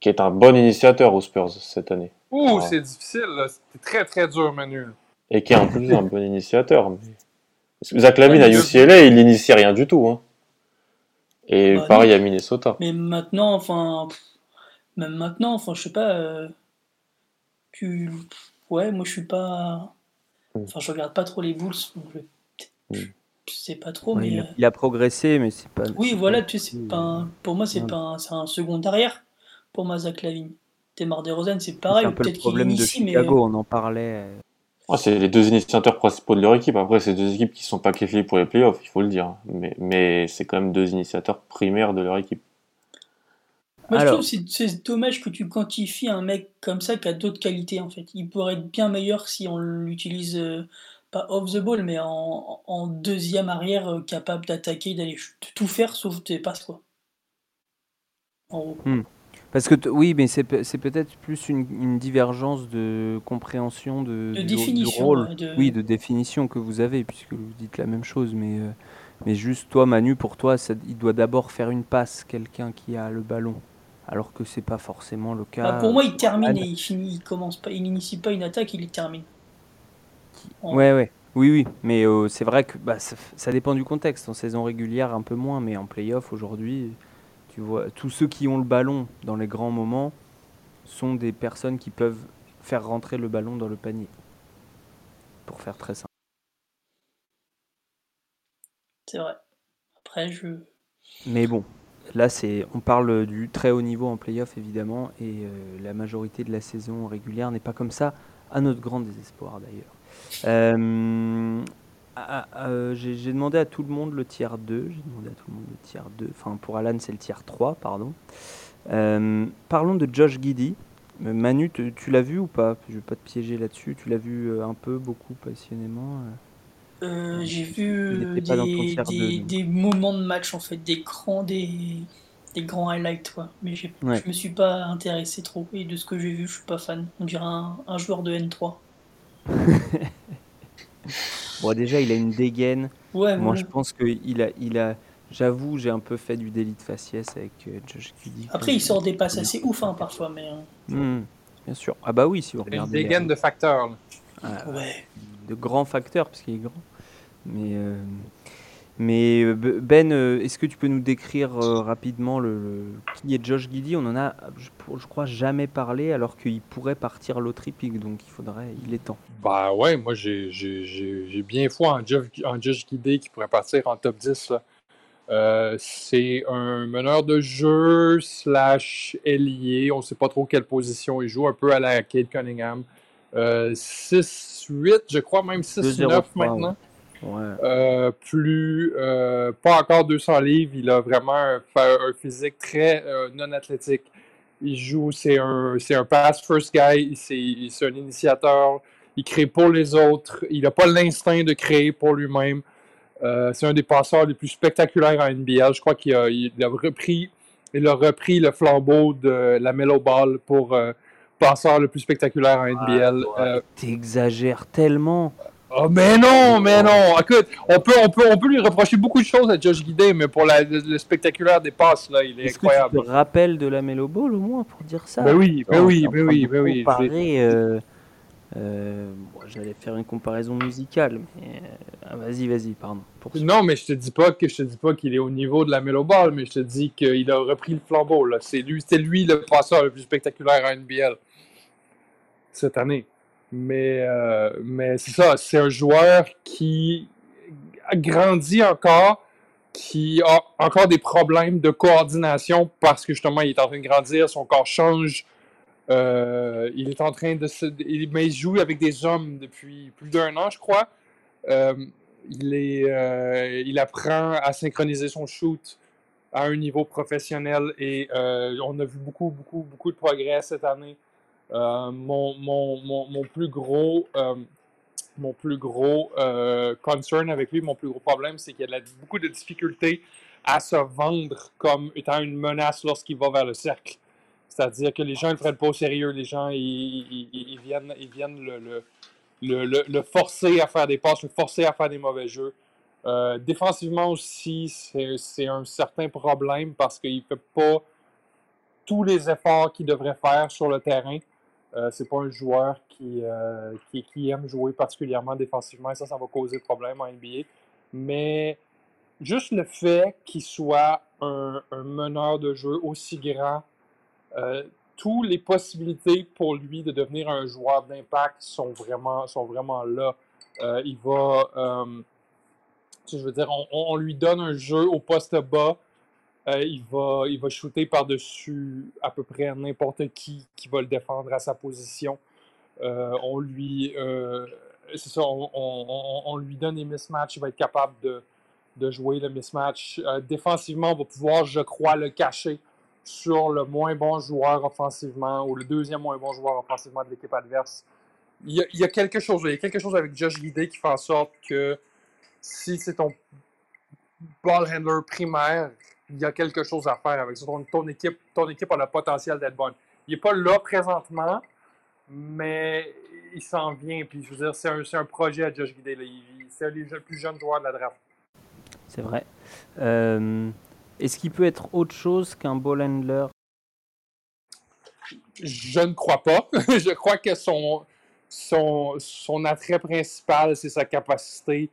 S3: qui est un bon initiateur aux Spurs cette année.
S4: Ouh,
S3: Ouais.
S4: c'est difficile, là. C'était très très dur, Manu.
S3: Et qui est en plus un bon initiateur. Mais... Parce que Zach Lavine à UCLA, il n'initie rien du tout. Hein. Et
S2: Bah,
S3: pareil
S2: non.
S3: à Minnesota.
S2: Mais maintenant, enfin, même maintenant, enfin, je sais pas, euh, tu, ouais, moi je suis pas,
S3: Mm.
S2: enfin, je regarde pas trop les Bulls, donc je, je sais pas trop,
S1: Ouais,
S2: mais
S1: il, a, il a progressé, mais c'est pas.
S2: oui,
S1: c'est
S2: voilà, tu sais, c'est pas, un- pour moi c'est
S1: Ouais.
S2: pas, un- c'est un second arrière pour moi Zach Lavine. Demar Derozan, c'est
S1: C'est
S2: pareil,
S1: un peu le
S2: peut-être qu'il
S1: problème de
S2: initie, mais
S1: Chicago, on en parlait.
S3: Ah, c'est les deux initiateurs principaux de leur équipe. Après, c'est deux équipes qui sont pas qualifiées pour les playoffs, il faut le dire. Mais, mais c'est quand même deux initiateurs primaires de leur équipe.
S2: Moi je trouve que c'est dommage que tu quantifies un mec comme ça qui a d'autres qualités en fait. Il pourrait être bien meilleur si on l'utilise euh, pas off the ball, mais en, en deuxième arrière euh, capable d'attaquer, d'aller tout faire sauf tes passes quoi. En gros.
S1: Parce que oui, mais c'est pe- c'est peut-être plus une, une divergence de compréhension de,
S2: De
S1: du, du
S2: définition,
S1: rôle.
S2: de-
S1: Oui, de définition que vous avez, puisque vous dites la même chose. Mais, euh, mais juste toi, Manu, pour toi, ça- il doit d'abord faire une passe, quelqu'un qui a le ballon. Alors que c'est pas forcément le cas.
S2: Bah, pour moi, il
S1: pour
S2: termine et il finit, il commence pas, il n'initie pas une attaque, il termine. En-
S1: Ouais, ouais. Oui, oui. Mais euh, c'est vrai que bah, ça, ça dépend du contexte. En saison régulière, un peu moins. Mais en playoff, aujourd'hui, tu vois, tous ceux qui ont le ballon dans les grands moments sont des personnes qui peuvent faire rentrer le ballon dans le panier. Pour faire très simple.
S2: C'est vrai. Après, je.
S1: Mais bon, là, c'est, on parle du très haut niveau en playoff, évidemment. Et euh, la majorité de la saison régulière n'est pas comme ça, à notre grand désespoir d'ailleurs. Euh, euh, j'ai, demandé à tout le monde le tiers 2. J'ai demandé à tout le monde le tiers 2. Enfin, pour Alan, c'est le tiers 3, pardon. Parlons de Josh Giddy. Manu, tu, tu l'as vu ou pas? Je vais pas te piéger là-dessus. Tu l'as vu un peu, beaucoup, passionnément euh
S2: Euh, j'ai vu
S1: était pas dans ton
S2: des, des, des moments de match en fait, des grands, des, des grands highlights quoi. Mais
S1: Ouais.
S2: je me suis pas intéressé trop et de ce que j'ai vu, je suis pas fan. On dirait un, un joueur de N3.
S1: Bon, déjà, il a une dégaine.
S2: Ouais,
S1: Moi, je pense que il a, il a. J'avoue, j'ai un peu fait du délit de faciès avec euh, Josh Giddy.
S2: Après, il sort des passes assez ouf hein, parfois, mais euh,
S1: Hmm, bien sûr. Ah bah oui, si vous
S4: Une
S1: regardez. les-
S4: dégaine de facteur. là.
S1: Ah,
S2: ouais.
S1: de grands facteurs parce qu'il est grand. Mais euh, mais euh, Ben, euh, est-ce que tu peux nous décrire rapidement le, le- qui est Josh Giddy? On en a, je, crois, jamais parlé alors qu'il pourrait partir loterie pick, donc il faudrait, il est temps.
S4: Bah ouais, moi j'ai bien foi en, Jeff, en Josh Gidey qui pourrait partir en top 10. là. Euh, c'est un meneur de jeu slash ailier. On ne sait pas trop quelle position il joue, un peu à la Kate Cunningham. Euh, 6-8, je crois même 6-9
S1: 2-0-3,
S4: maintenant.
S1: Ouais.
S4: Euh, plus euh, pas encore 200 livres, il a vraiment un, physique très euh, non athlétique. Il joue, c'est un, c'est un pass first guy, c'est, c'est un initiateur, il crée pour les autres, il n'a pas l'instinct de créer pour lui-même. C'est un des passeurs les plus spectaculaires en NBL. Je crois qu'il a, il a repris, il a repris le flambeau de la Mellow Ball pour passeur le plus spectaculaire en NBL. Euh,
S1: T'exagères tellement.
S4: Oh, mais non, mais non. Écoute, on peut, on, peut, on peut lui reprocher beaucoup de choses à Josh Guidé, mais pour la- le, le spectaculaire des passes, là, il est,
S1: Est-ce que
S4: incroyable.
S1: tu te rappelles de la Melo Ball au moins pour dire ça?
S4: Ben oui, ben oui, ben oui, ben oui.
S1: Comparer, euh, euh, bon, j'allais faire une comparaison musicale, mais euh, ah, vas-y, vas-y, pardon.
S4: Non, mais je te dis pas que je te dis pas qu'il est au niveau de la Melo Ball, mais je te dis qu'il a repris le flambeau. Là. C'est lui, c'est lui le passeur le plus spectaculaire en NBL cette année. Mais, euh, mais c'est ça, c'est un joueur qui grandit encore, qui a encore des problèmes de coordination parce que justement il est en train de grandir, son corps change. Euh, il est en train de se. mais il joue avec des hommes depuis plus d'un an, je crois. Euh, il, est, il apprend à synchroniser son shoot à un niveau professionnel et on a vu beaucoup, beaucoup, beaucoup de progrès cette année. Euh, mon, mon, mon, plus gros, euh, mon plus gros euh, concern avec lui, mon plus gros problème, c'est qu'il a beaucoup de difficultés à se vendre comme étant une menace lorsqu'il va vers le cercle. C'est-à-dire que les gens ne le prennent pas au sérieux, les gens ils, ils- viennent, ils viennent le, le, le, forcer à faire des passes, le forcer à faire des mauvais jeux. Défensivement aussi, c'est un certain problème parce qu'il ne fait pas tous les efforts qu'il devrait faire sur le terrain. Euh, c'est pas un joueur qui, euh, qui, qui aime jouer particulièrement défensivement et ça, ça va causer de problèmes en NBA. Mais juste le fait qu'il soit un, meneur de jeu aussi grand, euh, toutes les possibilités pour lui de devenir un joueur d'impact sont vraiment, sont vraiment là. Il va, je veux dire, on- on lui donne un jeu au poste bas, euh, il, va, il va shooter par-dessus à peu près n'importe qui qui va le défendre à sa position. Euh, on lui, euh, on, lui donne des mismatchs, il va être capable de, de jouer le mismatch. Défensivement, on va pouvoir, je crois, le cacher sur le moins bon joueur offensivement ou le deuxième moins bon joueur offensivement de l'équipe adverse. Il y, a, quelque chose, il y a quelque chose avec Josh Guidé qui fait en sorte que si c'est ton ball handler primaire, il y a quelque chose à faire avec ça. Ton, ton équipe, ton équipe a le potentiel d'être bonne. Il n'est pas là présentement, mais il s'en vient. Puis je veux dire, c'est un, projet à Josh Guidé. C'est un des le plus jeunes joueurs de la draft.
S1: C'est vrai. Euh, Est-ce qu'il peut être autre chose qu'un ball handler
S4: Je ne crois pas. je crois que son, son, son attrait principal, c'est sa capacité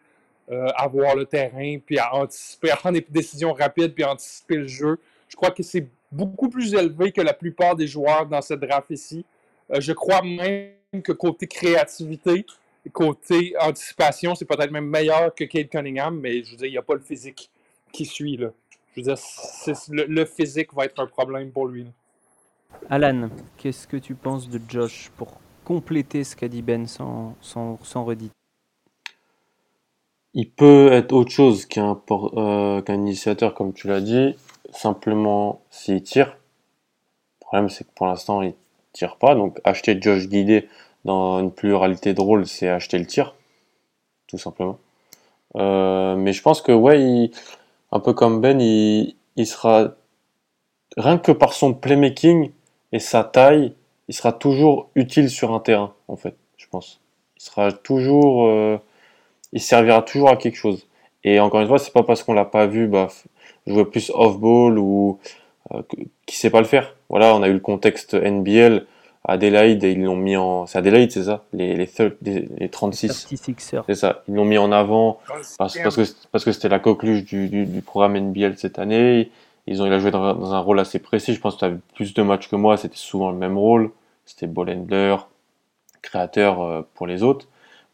S4: euh, à voir le terrain, puis à anticiper, à prendre des décisions rapides, puis à anticiper le jeu. Je crois que c'est beaucoup plus élevé que la plupart des joueurs dans cette draft ici. Euh, je crois même que côté créativité, côté anticipation, c'est peut-être même meilleur que Kate Cunningham, mais je veux dire, il n'y a pas le physique qui suit. Là. Je veux dire, le, physique va être un problème pour lui.
S1: Alan, qu'est-ce que tu penses de Josh pour compléter ce qu'a dit Ben sans, sans, sans redite
S3: Il peut être autre chose qu'un euh, initiateur, comme tu l'as dit, simplement s'il tire. Le problème, c'est que pour l'instant, il tire pas. Donc, acheter Josh Guidé dans une pluralité de rôles, c'est acheter le tir, tout simplement. Euh, mais je pense que, ouais, un peu comme Ben, il, il sera, rien que par son playmaking et sa taille, il sera toujours utile sur un terrain, en fait, je pense. Il sera toujours. euh, il servira toujours à quelque chose. Et encore une fois, c'est pas parce qu'on l'a pas vu bah, jouer plus off-ball ou euh, qu'il sait pas le faire. Voilà, on a eu le contexte NBL. Adelaide, ils l'ont mis en. C'est Adelaide, c'est ça? Les, les, thir- les, les 36.
S1: 36ers.
S3: C'est ça. Ils l'ont mis en avant parce, parce que parce que c'était la coqueluche du, du, du programme NBL cette année. Ils ont il a joué dans, dans un rôle assez précis. Je pense que tu as vu plus de matchs que moi. C'était souvent le même rôle. C'était ball handler, créateur euh, pour les autres.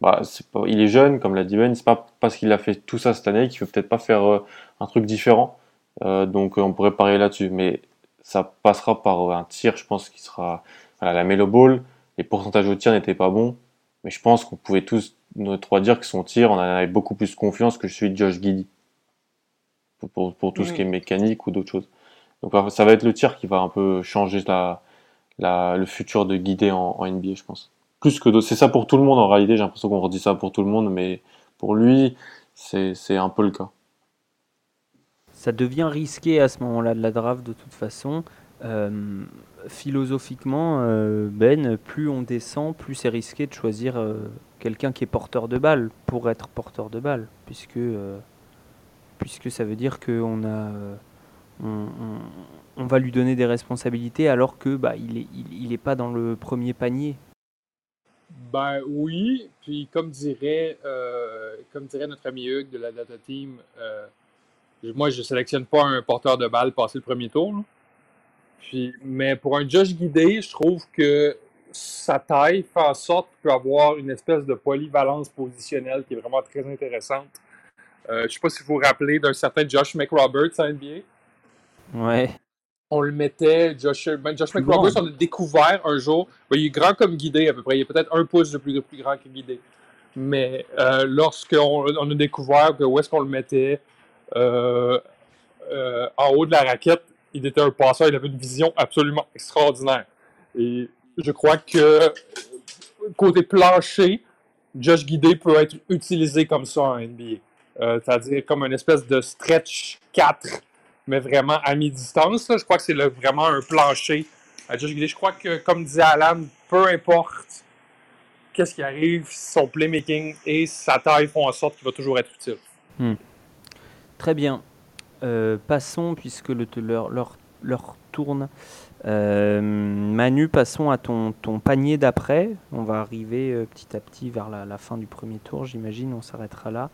S3: Bah, pas, il est jeune, comme l'a dit Ben. C'est pas parce qu'il a fait tout ça cette année qu'il peut peut-être pas faire euh, un truc différent. Euh, donc on pourrait parier là-dessus, mais ça passera par euh, un tir. Je pense qu'il sera voilà, la Melo Ball. Les pourcentages au tir n'étaient pas bons, mais je pense qu'on pouvait tous nos trois dire que son tir, on en avait beaucoup plus confiance que celui de Josh Giddy pour, pour, pour tout ce qui est mécanique ou d'autres choses. Donc ça va être le tir qui va un peu changer la, la, le futur de Guidé en, en NBA, je pense. Plus que. C'est ça pour tout le monde en réalité. J'ai l'impression qu'on redit ça pour tout le monde, mais pour lui, c'est un peu le cas.
S1: Ça devient risqué à ce moment-là de la draft de toute façon. Euh, philosophiquement, euh, Ben, plus on descend, plus c'est risqué de choisir euh, quelqu'un qui est porteur de balle pour être porteur de balle, puisque, puisque ça veut dire qu'on a, on, va lui donner des responsabilités alors que bah, n'est il, est pas dans le premier panier.
S4: Ben oui, puis comme dirait, comme dirait notre ami Hugues de la Data Team, moi je sélectionne pas un porteur de balle passer le premier tour. Puis, mais pour un Josh guidé, je trouve que sa taille fait en sorte qu'il peut avoir une espèce de polyvalence positionnelle qui est vraiment très intéressante. Euh, je ne sais pas si vous vous rappelez d'un certain Josh McRoberts à NBA.
S1: Ouais.
S4: On le mettait, Josh, ben, Josh McRoberts, on l'a découvert un jour. Ben, il est grand comme guidé à peu près. Il est peut-être un pouce de plus, plus grand que guidé. Mais euh, lorsqu'on on a découvert que où est-ce qu'on le mettait euh, euh, en haut de la raquette, il était un passeur, il avait une vision absolument extraordinaire. Et je crois que côté plancher, Josh Guidé peut être utilisé comme ça en NBA. C'est-à-dire comme une espèce de stretch 4, mais vraiment à mi-distance. Je crois que c'est vraiment un plancher. Je crois que, comme disait Alan, peu importe qu'est-ce qui arrive, son playmaking et sa taille font en sorte qu'il va toujours être utile.
S1: Hmm. Très bien. Euh, passons, puisque le, tourne. Euh, Manu, passons à ton, ton panier d'après. On va arriver euh, petit à petit vers la, fin du premier tour, j'imagine. On s'arrêtera là.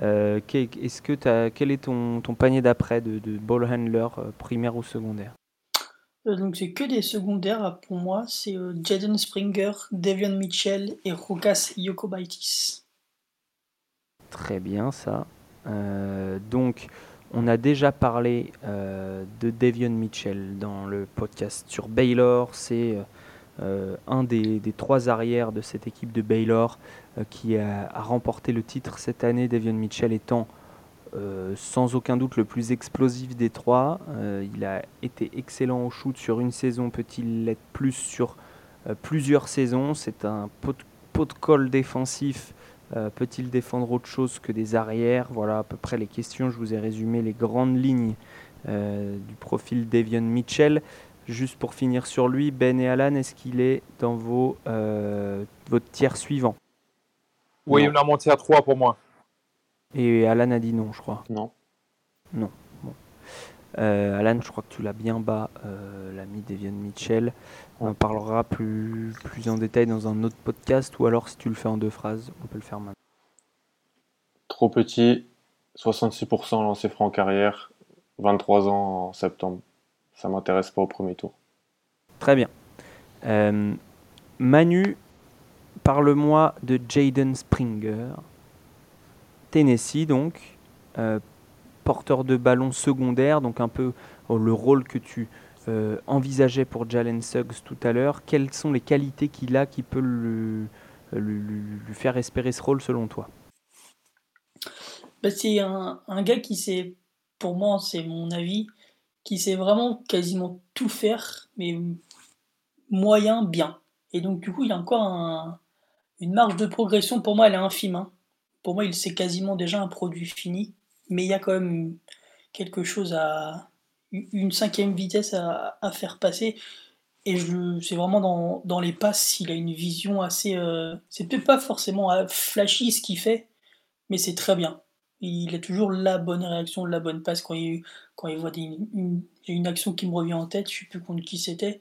S1: Est-ce que as, quel est ton, ton panier d'après de, de, ball handler, primaire ou secondaire?
S2: Donc c'est que des secondaires pour moi, c'est Jaden Springer, Devion Mitchell et Rokas Yokobaitis.
S1: Très bien ça. donc on a déjà parlé euh, de Devion Mitchell dans le podcast sur Baylor. C'est euh, un des, trois arrières de cette équipe de Baylor euh, qui a, remporté le titre cette année. Devion Mitchell étant sans aucun doute le plus explosif des trois. il a été excellent au shoot sur une saison, peut-il l'être plus sur plusieurs saisons. C'est un pot de colle défensif euh, peut-il défendre autre chose que des arrières? Voilà à peu près les questions. Je vous ai résumé les grandes lignes euh, du profil d'Evian Mitchell. Juste pour finir sur lui, Ben et Alan, est-ce qu'il est dans vos, euh, votre tiers suivant?
S4: Oui, il est dans mon tiers 3 pour moi.
S1: Et Alan a dit non, je crois.
S3: Non.
S1: Non. Euh, Alan, je crois que tu l'as bien bas, euh, l'ami Devian Mitchell. On en parlera plus, plus en détail dans un autre podcast, ou alors si tu le fais en deux phrases, on peut le faire maintenant.
S3: Trop petit, 66% lancé franc en carrière, 23 ans en septembre. Ça m'intéresse pas au premier tour.
S1: Très bien. Euh, Manu, parle-moi de Jaden Springer. Tennessee, donc porteur de ballon secondaire, donc un peu oh, le rôle que tu euh, envisageais pour Jalen Suggs tout à l'heure. Quelles sont les qualités qu'il a qui peut lui, faire espérer ce rôle selon toi?
S2: Bah, C'est un, gars qui sait, pour moi, c'est mon avis, qui sait vraiment quasiment tout faire, mais moyen, bien. Et donc, du coup, il a encore une marge de progression. Pour moi, elle est infime. Hein. Pour moi, il sait quasiment déjà un produit fini mais il y a quand même quelque chose à. une cinquième vitesse à, faire passer. Et c'est vraiment dans, les passes, il a une vision assez. Euh, c'est peut-être pas forcément euh, flashy ce qu'il fait, mais c'est très bien. Il a toujours la bonne réaction, la bonne passe quand il, voit une, action qui me revient en tête, je sais plus contre qui c'était,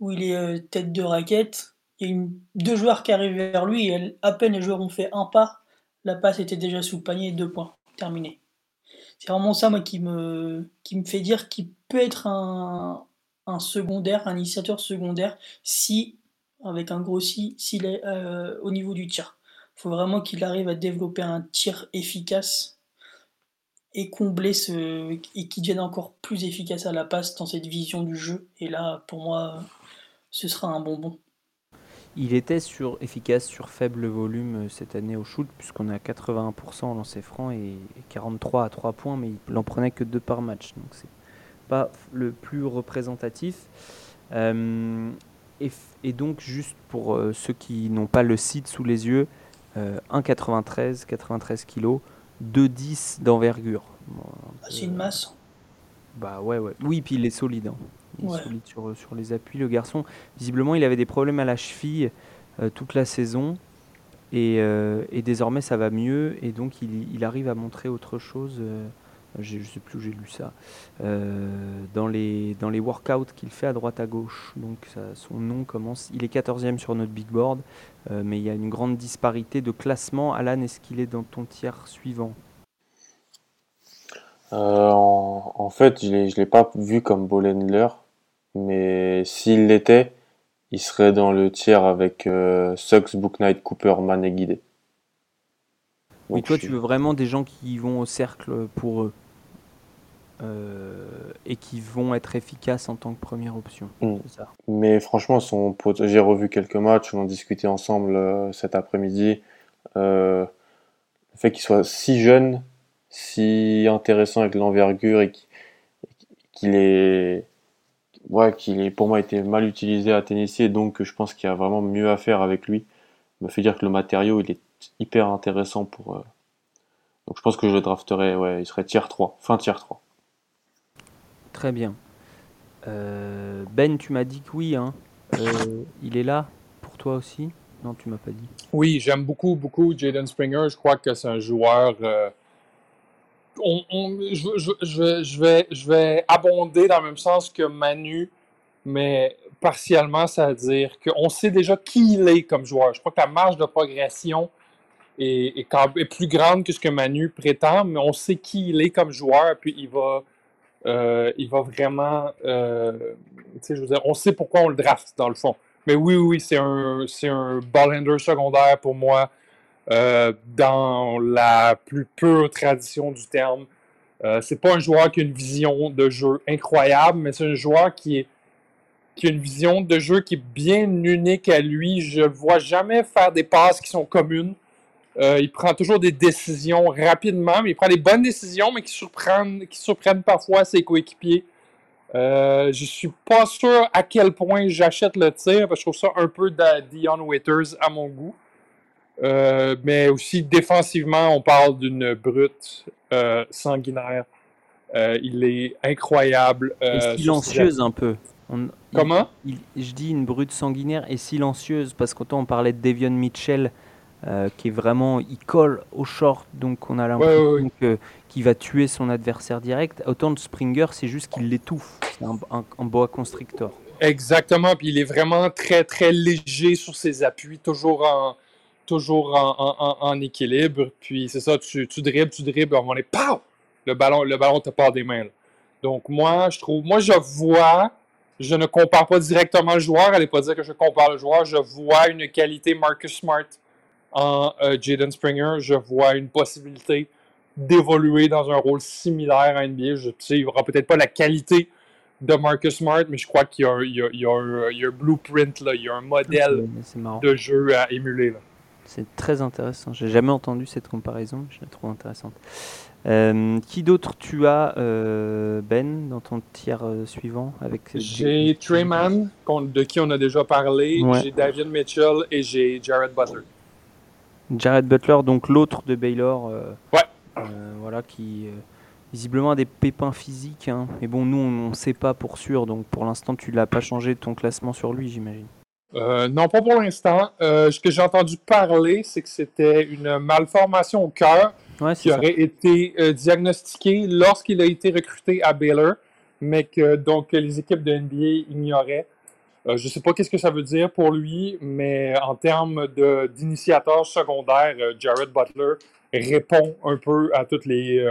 S2: où il est euh, tête de raquette. Il y a deux joueurs qui arrivent vers lui, et à peine les joueurs ont fait un pas, la passe était déjà sous le panier, deux points, terminé. C'est vraiment ça, moi, qui me, qui me fait dire qu'il peut être un, un, secondaire, un initiateur secondaire, si, avec un gros si, s'il est euh, au niveau du tir. Il faut vraiment qu'il arrive à développer un tir efficace et combler ce. et qu'il devienne encore plus efficace à la passe dans cette vision du jeu. Et là, pour moi, ce sera un bonbon.
S1: Il était sur, efficace sur faible volume euh, cette année au shoot, puisqu'on a 81% en lancer franc et 43 à 3 points, mais il n'en prenait que 2 par match. Donc c'est pas le plus représentatif. Euh, et, donc, juste pour euh, ceux qui n'ont pas le site sous les yeux, 1,93, 93 kg, 2-10 d'envergure. Bon,
S2: Ah, C'est une masse.
S1: Bah ouais, ouais. Oui, puis il est solide. hein. Il est
S2: Ouais.
S1: solide sur, sur les appuis, le garçon. Visiblement, il avait des problèmes à la cheville euh, toute la saison. Et, euh, et désormais, ça va mieux. Et donc, il, il arrive à montrer autre chose. euh, je sais plus où j'ai lu ça. euh, dans, les, dans les workouts qu'il fait à droite à gauche. Donc, ça- son nom commence. Il est 14e sur notre big board. euh, mais il y a une grande disparité de classement. Alan, est-ce qu'il est dans ton tiers suivant?
S3: Euh, en, en fait, je l'ai, je l'ai pas vu comme ball handler, mais s'il l'était, il serait dans le tiers avec euh, Suggs, Book Knight, Cooper, Man et Guidé.
S1: Oui, toi, tu veux vraiment des gens qui vont au cercle pour eux euh, et qui vont être efficaces en tant que première option.
S3: Mm.
S1: Ça?
S3: Mais franchement, son pot- j'ai revu quelques matchs, on en discutait ensemble euh, cet après-midi. Le fait qu'il soit si jeune, si intéressant avec l'envergure et qu'il qu'il est, ouais, qu'il est pour moi été mal utilisé à Tennessee, et donc je pense qu'il y a vraiment mieux à faire avec lui. Me fait dire que le matériau il est hyper intéressant pour. euh, Donc je pense que je le drafterais, ouais, il serait tier 3, fin tier 3.
S1: Très bien. Euh, ben, tu m'as dit que oui. Hein. Euh, il est là pour toi aussi? Non, tu m'as pas dit.
S4: Oui, j'aime beaucoup, beaucoup Jaden Springer. Je crois que c'est un joueur. On- je, je- je vais, je, vais, abonder dans le même sens que Manu, mais partiellement, ça veut dire qu'on sait déjà qui il est comme joueur. Je crois que la marge de progression est, plus grande que ce que Manu prétend, mais on sait qui il est comme joueur, puis il va, euh, il va vraiment. euh, je on sait pourquoi on le draft, dans le fond. Mais oui, oui, c'est un, c'est un ball-handler secondaire pour moi, euh, dans la plus pure tradition du terme. Euh, c'est pas un joueur qui a une vision de jeu incroyable, mais c'est un joueur qui, est, qui a une vision de jeu qui est bien unique à lui. Je le vois jamais faire des passes qui sont communes. Euh, il prend toujours des décisions rapidement, mais il prend des bonnes décisions, mais qui surprennent, qui surprennent parfois ses coéquipiers. Euh, je suis pas sûr à quel point j'achète le tir, parce que je trouve ça un peu de Dion Waiters à mon goût. Euh, mais aussi défensivement, on parle d'une brute euh, sanguinaire. Euh, il est incroyable.
S1: Et silencieuse un peu. On-
S4: Comment?
S1: il- je dis une brute sanguinaire et silencieuse parce qu'autant on parlait de Devion Mitchell qui est vraiment il colle au short donc on a l'impression
S4: ouais,
S1: qu'il va tuer son adversaire direct autant de Springer c'est juste qu'il l'étouffe c'est un, un- un boa constrictor
S4: Exactement, puis il est vraiment très, très léger sur ses appuis, toujours en, toujours en, en- en- équilibre. Puis c'est ça, tu, tu dribbles, tu dribbles, moment donné, pow! Le ballon, le ballon te part des mains. là. Donc moi, je trouve, moi je vois, je ne compare pas directement le joueur, allez pas dire que je compare le joueur, je vois une qualité Marcus Smart en euh, Jaden Springer, je vois une possibilité d'évoluer dans un rôle similaire à NBA. Je tu sais, il aura peut-être pas la qualité de Marcus Smart, mais je crois qu'il y a, un- il y y a un, il y a un blueprint, là, il y a un modèle
S1: marrant
S4: de jeu à émuler. Là.
S1: C'est très intéressant j'ai jamais entendu cette comparaison je la trouve intéressante Euh, qui d'autre tu as euh, Ben dans ton tiers euh, suivant avec
S4: J'ai Treyman, de qui on a déjà parlé,
S1: Ouais.
S4: j'ai Davion Mitchell et j'ai Jared Butler.
S1: Jared Butler, donc l'autre de Baylor,
S4: Ouais.
S1: voilà, qui visiblement a des pépins physiques. hein. Mais bon, nous, on ne sait pas pour sûr, donc pour l'instant, tu l'as pas changé ton classement sur lui, j'imagine.
S4: Euh, non, pas pour l'instant. Euh, ce que j'ai entendu parler, c'est que c'était une malformation au cœur
S1: Ouais,
S4: qui
S1: ça.
S4: aurait été euh, diagnostiquée lorsqu'il a été recruté à Baylor, mais que donc les équipes de NBA ignoraient. Je ne sais pas qu'est-ce que ça veut dire pour lui, mais en termes d'initiateur secondaire, Jared Butler répond un peu à toutes les,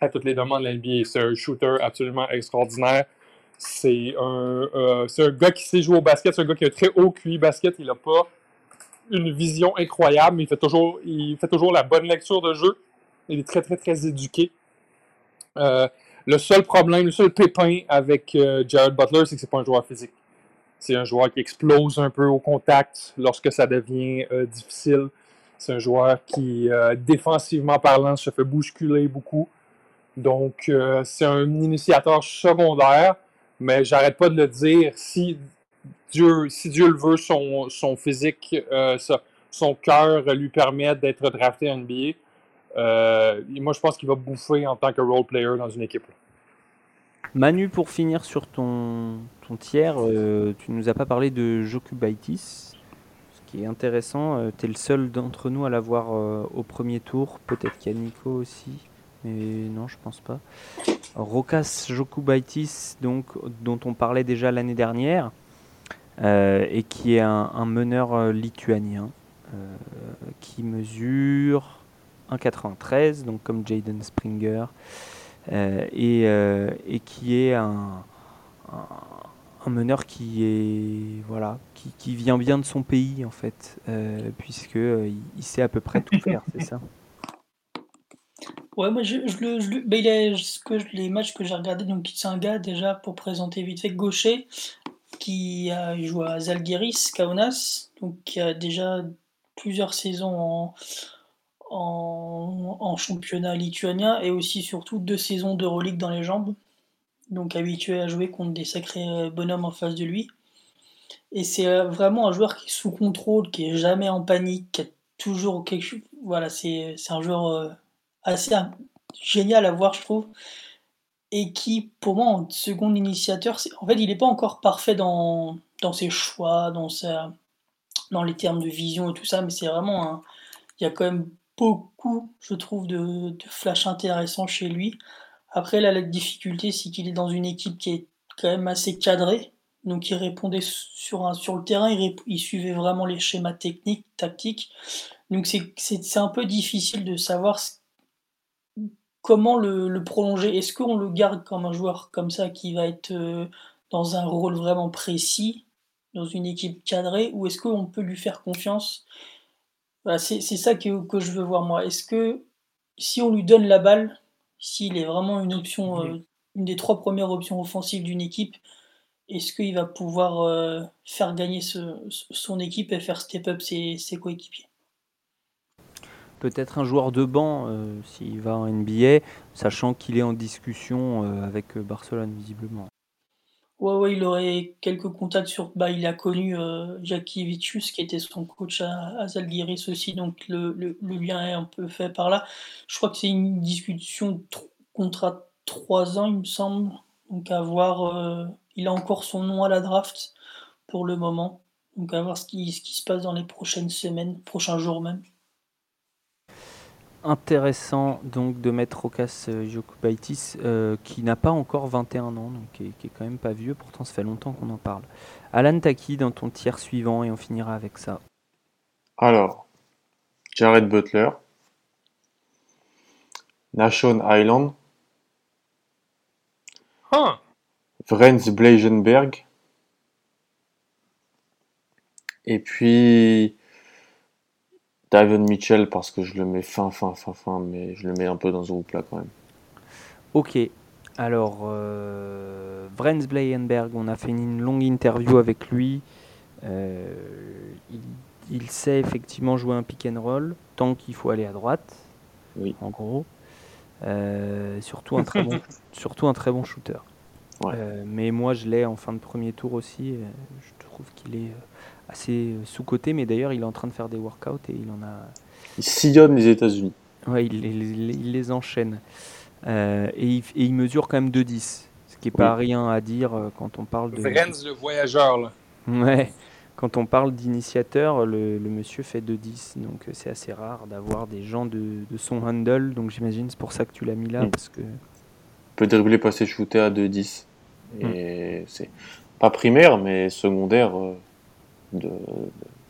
S4: à toutes les demandes de la NBA. C'est un shooter absolument extraordinaire. C'est un, euh, un gars qui sait jouer au basket, c'est un gars qui a un très haut QI basket. Il n'a pas une vision incroyable, mais il fait, toujours, il fait toujours la bonne lecture de jeu. Il est très, très, très éduqué. Euh, le seul problème, le seul pépin avec euh, Jared Butler, c'est que c'est pas un joueur physique. C'est un joueur qui explose un peu au contact lorsque ça devient difficile. C'est un joueur qui, défensivement parlant, se fait bousculer beaucoup. Donc, c'est un initiateur secondaire, mais j'arrête pas de le dire. Si Dieu, si Dieu le veut, son, son physique, euh, son cœur lui permet d'être drafté en NBA, Euh, moi, je pense qu'il va bouffer en tant que role player dans une équipe.
S1: Manu, pour finir sur ton, ton tiers, euh, tu nous as pas parlé de Jokubaitis, ce qui est intéressant. Euh, tu es le seul d'entre nous à l'avoir au premier tour. Peut-être qu'il y a Nico aussi, mais non, je pense pas. Rokas Jokubaitis, donc, dont on parlait déjà l'année dernière, euh, et qui est un, meneur euh, lituanien, euh, qui mesure 1,93, donc comme Jaden Springer, et, qui est un, meneur qui est voilà qui, vient bien de son pays en fait, puisque il sait à peu près tout faire, c'est ça?
S2: Ouais, moi, je, le, ben, il que les matchs que j'ai regardés, donc c'est un gars déjà pour présenter vite fait gaucher qui a joué à Zalgiris Kaunas, donc qui a déjà plusieurs saisons en, en, championnat lituanien et aussi surtout deux saisons d'Euroleague dans les jambes, donc habitué à jouer contre des sacrés euh, bonhommes en face de lui. Et c'est euh, vraiment un joueur qui est sous contrôle, qui est jamais en panique, qui a toujours quelque chose. Voilà, c'est c'est un joueur euh, assez génial à voir, je trouve. Et qui, pour moi, en second initiateur, c'est- en fait, il n'est pas encore parfait dans, dans ses choix, dans, sa, dans les termes de vision et tout ça, mais c'est vraiment. Il y a quand même beaucoup, je trouve, de, de flash intéressants chez lui. Après, là, la difficulté, c'est qu'il est dans une équipe qui est quand même assez cadrée. Donc, il répondait sur, un, sur le terrain, il suivait vraiment les schémas techniques, tactiques. Donc, c'est c'est- c'est un peu difficile de savoir ce- comment le, le prolonger? Est-ce qu'on le garde comme un joueur comme ça qui va être euh, dans un rôle vraiment précis, dans une équipe cadrée, ou est-ce qu'on peut lui faire confiance? Voilà, c'est ça que, que je veux voir moi. Est-ce que si on lui donne la balle, s'il est vraiment une option, euh, une des trois premières options offensives d'une équipe, est-ce qu'il va pouvoir euh, faire gagner ce- son équipe et faire step up ses, ses coéquipiers?
S1: Peut-être un joueur de banc euh, s'il va en NBA, sachant qu'il est en discussion euh, avec euh, Barcelone visiblement.
S2: Ouais, ouais, il aurait quelques contacts sur. Bah, il a connu euh, Jackie Vicius, qui était son coach à, à aussi, donc le, lien est un peu fait par là. Je crois que c'est une discussion de tr- contrat 3 ans, il me semble. Donc à voir. il a encore son nom à la draft pour le moment. Donc à voir ce qui se passe dans les prochaines semaines, prochains jours même.
S1: Intéressant donc de mettre Rokas euh, Jokubaitis, euh, qui n'a pas encore 21 ans, donc qui est, qui est quand même pas vieux, pourtant ça fait longtemps qu'on en parle. Alan Taki dans ton tiers suivant et on finira avec ça.
S3: Alors, Jared Butler, Nashon Island,
S4: Huh.
S3: Vrenz et puis David Mitchell parce que je le mets fin, fin, fin, fin, mais je le mets un peu dans ce groupe-là quand même.
S1: Ok, alors euh, Vrenz Blayenberg, on a fait une longue interview avec lui. Euh, il, il sait effectivement jouer un pick and roll tant qu'il faut aller à droite,
S3: Oui.
S1: en gros. Euh, surtout, un très bon, surtout un très bon shooter.
S3: Ouais.
S1: Euh, mais moi je l'ai en fin de premier tour aussi. je trouve qu'il est euh, assez euh, sous-coté, mais d'ailleurs il est en train de faire des workouts et il en a,
S3: Il sillonne les États-Unis.
S1: Ouais, il, il- il les enchaîne. Euh, et, il, et il mesure quand même 2,10. Ce qui n'est pas rien à dire quand on parle de.
S4: Vrenz le voyageur, là.
S1: Ouais, quand on parle d'initiateur, le, le monsieur fait 2,10. Donc c'est assez rare d'avoir des gens de, de son handle. Donc j'imagine c'est pour ça que tu l'as mis là. Parce que...
S3: peut dribbler, passer, shooter à 2-10. Et c'est pas primaire, mais secondaire, euh, de, de-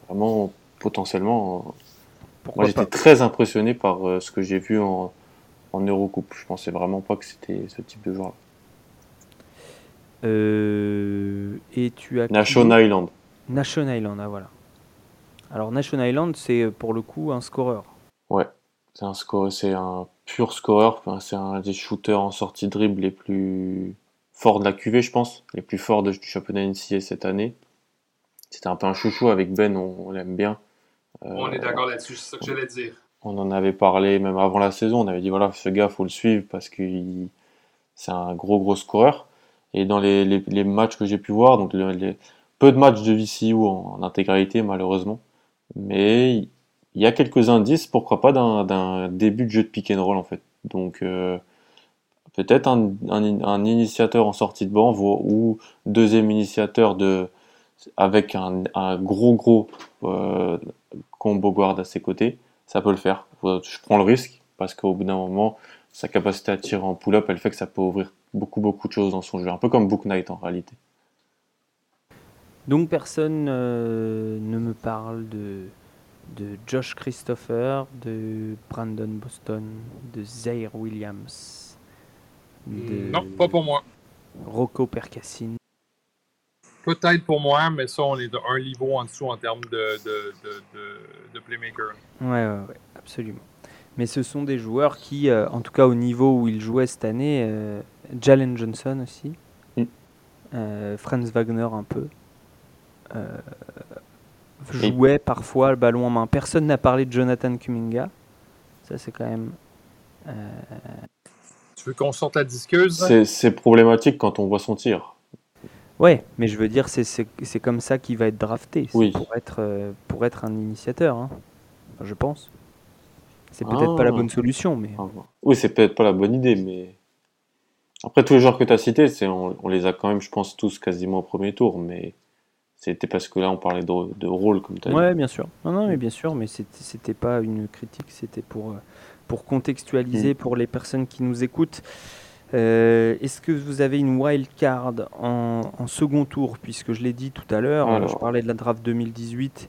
S3: vraiment potentiellement. euh,
S1: Pourquoi
S3: Moi, j'étais très impressionné par euh, ce que j'ai vu en, en Eurocoupe. Je pensais vraiment pas que c'était ce type de joueur.
S1: Euh, Et tu as. d'autre
S3: Island.
S1: Nation Island, ah voilà. Alors Nation Island, c'est pour le coup un scoreur.
S3: Ouais, c'est un score, c'est un pur scoreur. Enfin, c'est un des shooters en sortie de dribble les plus forts de la QV, je pense, les plus forts de- du championnat NCAA cette année. C'était un peu un chouchou avec Ben, on, on l'aime bien. Euh,
S4: On est d'accord là-dessus, c'est ça que j'allais dire.
S3: On en avait parlé même avant la saison. On avait dit voilà, ce gars, faut le suivre parce que c'est un gros gros scoreur. Et dans les, les, les matchs que j'ai pu voir, donc les, peu de matchs de VCU en, en intégralité malheureusement, mais il, y a quelques indices, pourquoi pas, d'un début de jeu de pick and roll en fait. Donc euh, peut-être un, initiateur en sortie de banc ou deuxième initiateur de avec un, gros gros euh, combo guard à ses côtés, ça peut le faire. Je prends le risque parce qu'au bout d'un moment, sa capacité à tirer en pull-up, elle fait que ça peut ouvrir beaucoup beaucoup de choses dans son jeu, un peu comme Book Knight en réalité.
S1: Donc personne euh, ne me parle de, de Josh Christopher, de Brandon Boston, de Zaire Williams, de
S4: Non, pas pour moi.
S1: Rocco Percassine.
S4: Peut-être pour moi, mais ça, on est de un niveau en dessous en termes de, de, de, de, de playmaker.
S1: Ouais, ouais, ouais, absolument. Mais ce sont des joueurs qui, euh, en tout cas au niveau où ils jouaient cette année, euh, Jalen Johnson aussi,
S3: Mm.
S1: euh, Franz Wagner un peu, jouaient parfois le ballon en main. Personne n'a parlé de Jonathan Kuminga. Ça, c'est quand même. euh,
S4: Tu veux qu'on sorte la disqueuse?
S3: C'est problématique quand on voit son tir.
S1: Ouais, mais je veux dire, c'est- c'est c'est comme ça qu'il va être drafté. C'est
S3: Oui.
S1: Pour être, euh, pour être un initiateur, hein. Enfin, je pense. C'est peut-être pas la
S3: Ah.
S1: bonne solution, mais.
S3: Voir. Oui, c'est peut-être pas la bonne idée, mais après tous les joueurs que tu as cités, on, on les a quand même, je pense, tous quasiment au premier tour, mais c'était parce que là on parlait de, de rôle comme tu as
S1: Ouais, bien sûr. Non, non, mais bien sûr, mais c'était- pas une critique, c'était pour, euh, pour contextualiser
S3: Mm.
S1: pour les personnes qui nous écoutent. Euh, Est-ce que vous avez une wild card en, en second tour? Puisque je l'ai dit tout à l'heure,
S3: Alors.
S1: je parlais de la draft 2018,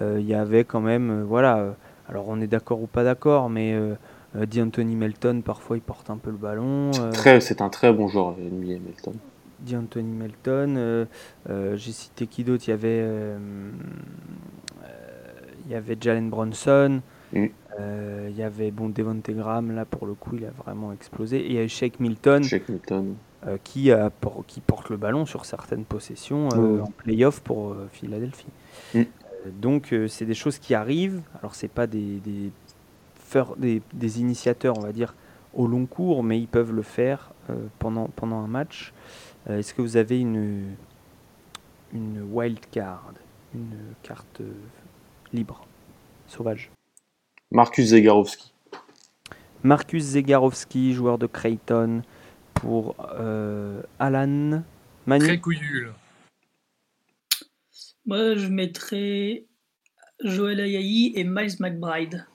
S1: euh, il y avait quand même, euh, voilà, alors on est d'accord ou pas d'accord, mais euh, D'Anthony Melton, parfois il porte un peu le ballon.
S3: c'est un très bon joueur, NBA Melton.
S1: D'Anthony Melton. euh, euh, J'ai cité qui d'autre? Il y avait, euh, il y avait Jalen Bronson.
S3: Mm.
S1: euh, il y avait bon Devonte Graham là pour le coup il a vraiment explosé et il y a Shake Milton
S3: Shake Milton.
S1: euh, qui, a por- qui porte le ballon sur certaines possessions euh,
S3: Ouais.
S1: en playoff pour Philadelphie.
S3: Mm.
S1: Donc c'est des choses qui arrivent. Alors c'est pas des, des, des, des initiateurs on va dire au long cours, mais ils peuvent le faire pendant, pendant un match. Euh, Est-ce que vous avez une, une wild card, une carte euh, libre, sauvage?
S3: Marcus Zegarowski.
S1: Marcus Zegarowski, joueur de Creighton, pour euh, Alan Manu?
S4: Très couillu, là.
S2: Moi, je mettrais Joel Ayayi et Miles McBride.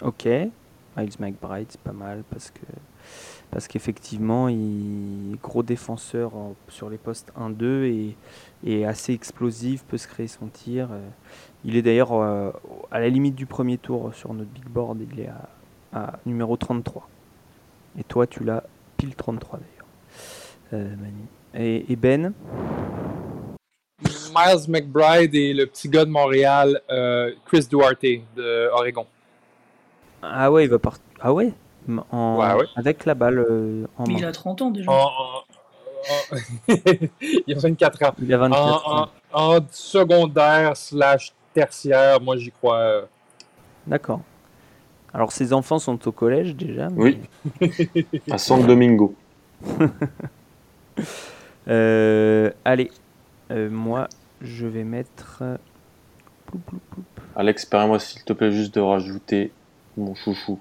S1: Ok, Miles McBride, c'est pas mal parce que parce qu'effectivement, il est gros défenseur en- sur les postes 1-2 et, et assez explosif, peut se créer son tir. euh. Il est d'ailleurs euh, à la limite du premier tour sur notre big board, il est à, à numéro 33. Et toi, tu l'as pile 33 d'ailleurs, euh, Manu. Et, et Ben?
S4: Miles McBride et le petit gars de Montréal, euh, Chris Duarte de Oregon.
S1: Ah ouais, il va partir. Ah ouais, en-
S4: Ouais, ouais.
S1: Avec la balle euh, en main.
S2: il a 30 ans déjà.
S4: En- en- en- il a 24 ans.
S1: Il a 24
S4: En,
S1: ans.
S4: en- en secondaire slash tertiaire, moi j'y crois. euh,
S1: D'accord. Alors ses enfants sont au collège déjà. mais-
S3: Oui. À San Domingo.
S1: Euh, allez, Euh, moi je vais mettre. ploup, ploup, ploup.
S3: Alex, permets-moi s'il te plaît juste de rajouter mon chouchou,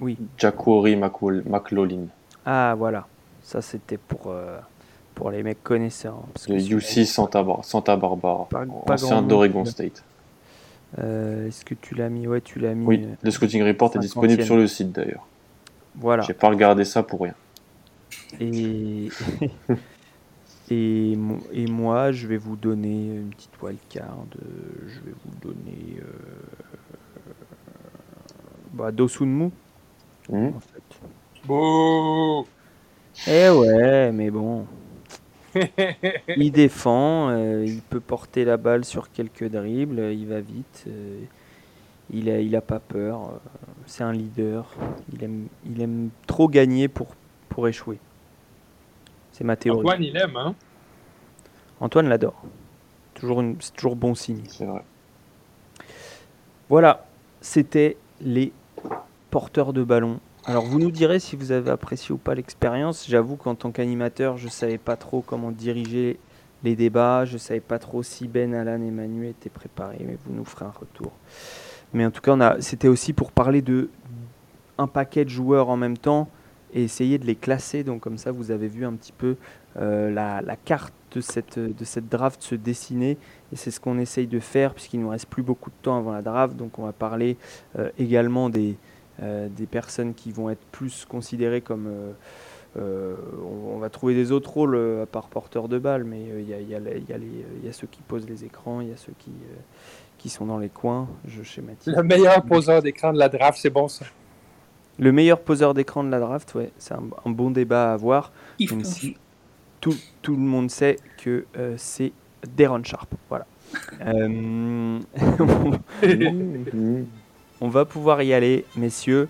S1: Oui.
S3: Jacquori McLaughlin,
S1: Ah voilà, ça c'était pour euh, pour les mecs connaisseurs. hein, parce que celui-là,
S3: UC Santa, Bar- Santa Barbara,
S1: Pas- pas
S3: ancien d'Oregon. State.
S1: euh, Est-ce que tu l'as mis? Ouais, tu l'as mis.
S3: Oui,
S1: euh,
S3: le scouting report est disponible
S1: 50e.
S3: sur le site d'ailleurs.
S1: voilà.
S3: J'ai pas regardé ça pour rien.
S1: Et, et, et moi, je vais vous donner une petite wildcard. euh, Je vais vous donner. Euh, bah, Dosunmu,
S3: Hmm.
S1: en fait.
S4: Bouh!
S1: Eh ouais, mais bon. Il défend, euh, il peut porter la balle sur quelques dribbles, euh, il va vite, euh, il, a, il a pas peur, euh, c'est un leader, il aime, il aime trop gagner pour, pour échouer. C'est ma théorie.
S4: Antoine, il aime, hein?
S1: Antoine l'adore. Toujours une- c'est toujours bon signe.
S3: C'est vrai.
S1: Voilà, c'était les porteurs de ballon. Alors vous nous direz si vous avez apprécié ou pas l'expérience. J'avoue qu'en tant qu'animateur, je savais pas trop comment diriger les débats. Je savais pas trop si Ben, Alan et Manu étaient préparés, mais vous nous ferez un retour. Mais en tout cas, c'était aussi pour parler de un paquet de joueurs en même temps et essayer de les classer. Donc comme ça, vous avez vu un petit peu euh, la, carte de cette, de cette draft se dessiner. Et c'est ce qu'on essaye de faire puisqu'il ne nous reste plus beaucoup de temps avant la draft. Donc on va parler euh, également des, des personnes qui vont être plus considérées comme... on, va trouver des autres rôles à part porteur de balle, mais il y, y, a ceux qui posent les écrans, il y a ceux qui, qui sont dans les coins. Je schématise.
S4: Le meilleur poseur d'écran de la draft, c'est bon ça.
S1: Le meilleur poseur d'écran de la draft, ouais, c'est un, bon débat à avoir. même si tout, tout, le monde sait que euh, c'est Deron Sharp. Voilà. On va pouvoir y aller, messieurs.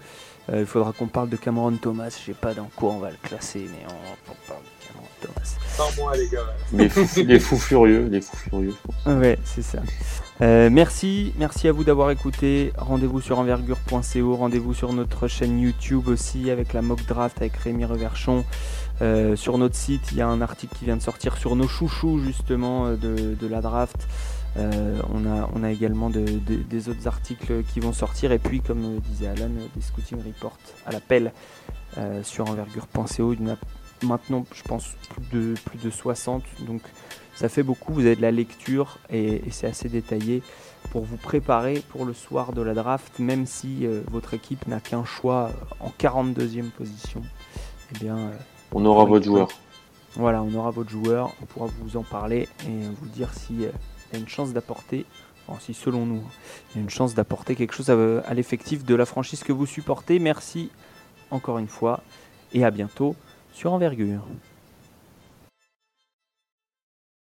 S1: Euh, il faudra qu'on parle de Cameron Thomas. Je sais pas dans quoi on va le classer, mais on, parle de Cameron Thomas.
S4: Sans moi, les gars.
S3: Les fous, les fous furieux, les fous furieux, je pense.
S1: Ouais, c'est ça. Euh, merci, merci à vous d'avoir écouté. Rendez-vous sur envergure.co, rendez-vous sur notre chaîne YouTube aussi avec la mock draft avec Rémi Reverchon. Euh, sur notre site, il y a un article qui vient de sortir sur nos chouchous justement de, la draft. On, a, on a également des autres articles qui vont sortir et puis comme disait Alan, des scouting reports à l'appel sur envergure.co. Il y en a maintenant je pense plus de, plus de 60 donc ça fait beaucoup, vous avez de la lecture et, c'est assez détaillé pour vous préparer pour le soir de la draft, même si euh, votre équipe n'a qu'un choix en 42e position. Eh bien, euh,
S3: on aura votre joueur.
S1: Voilà, on aura votre joueur, on pourra vous en parler et vous dire s'il euh, une chance d'apporter, enfin, si selon nous, il y a une chance d'apporter quelque chose à, à l'effectif de la franchise que vous supportez. Merci encore une fois et à bientôt sur Envergure.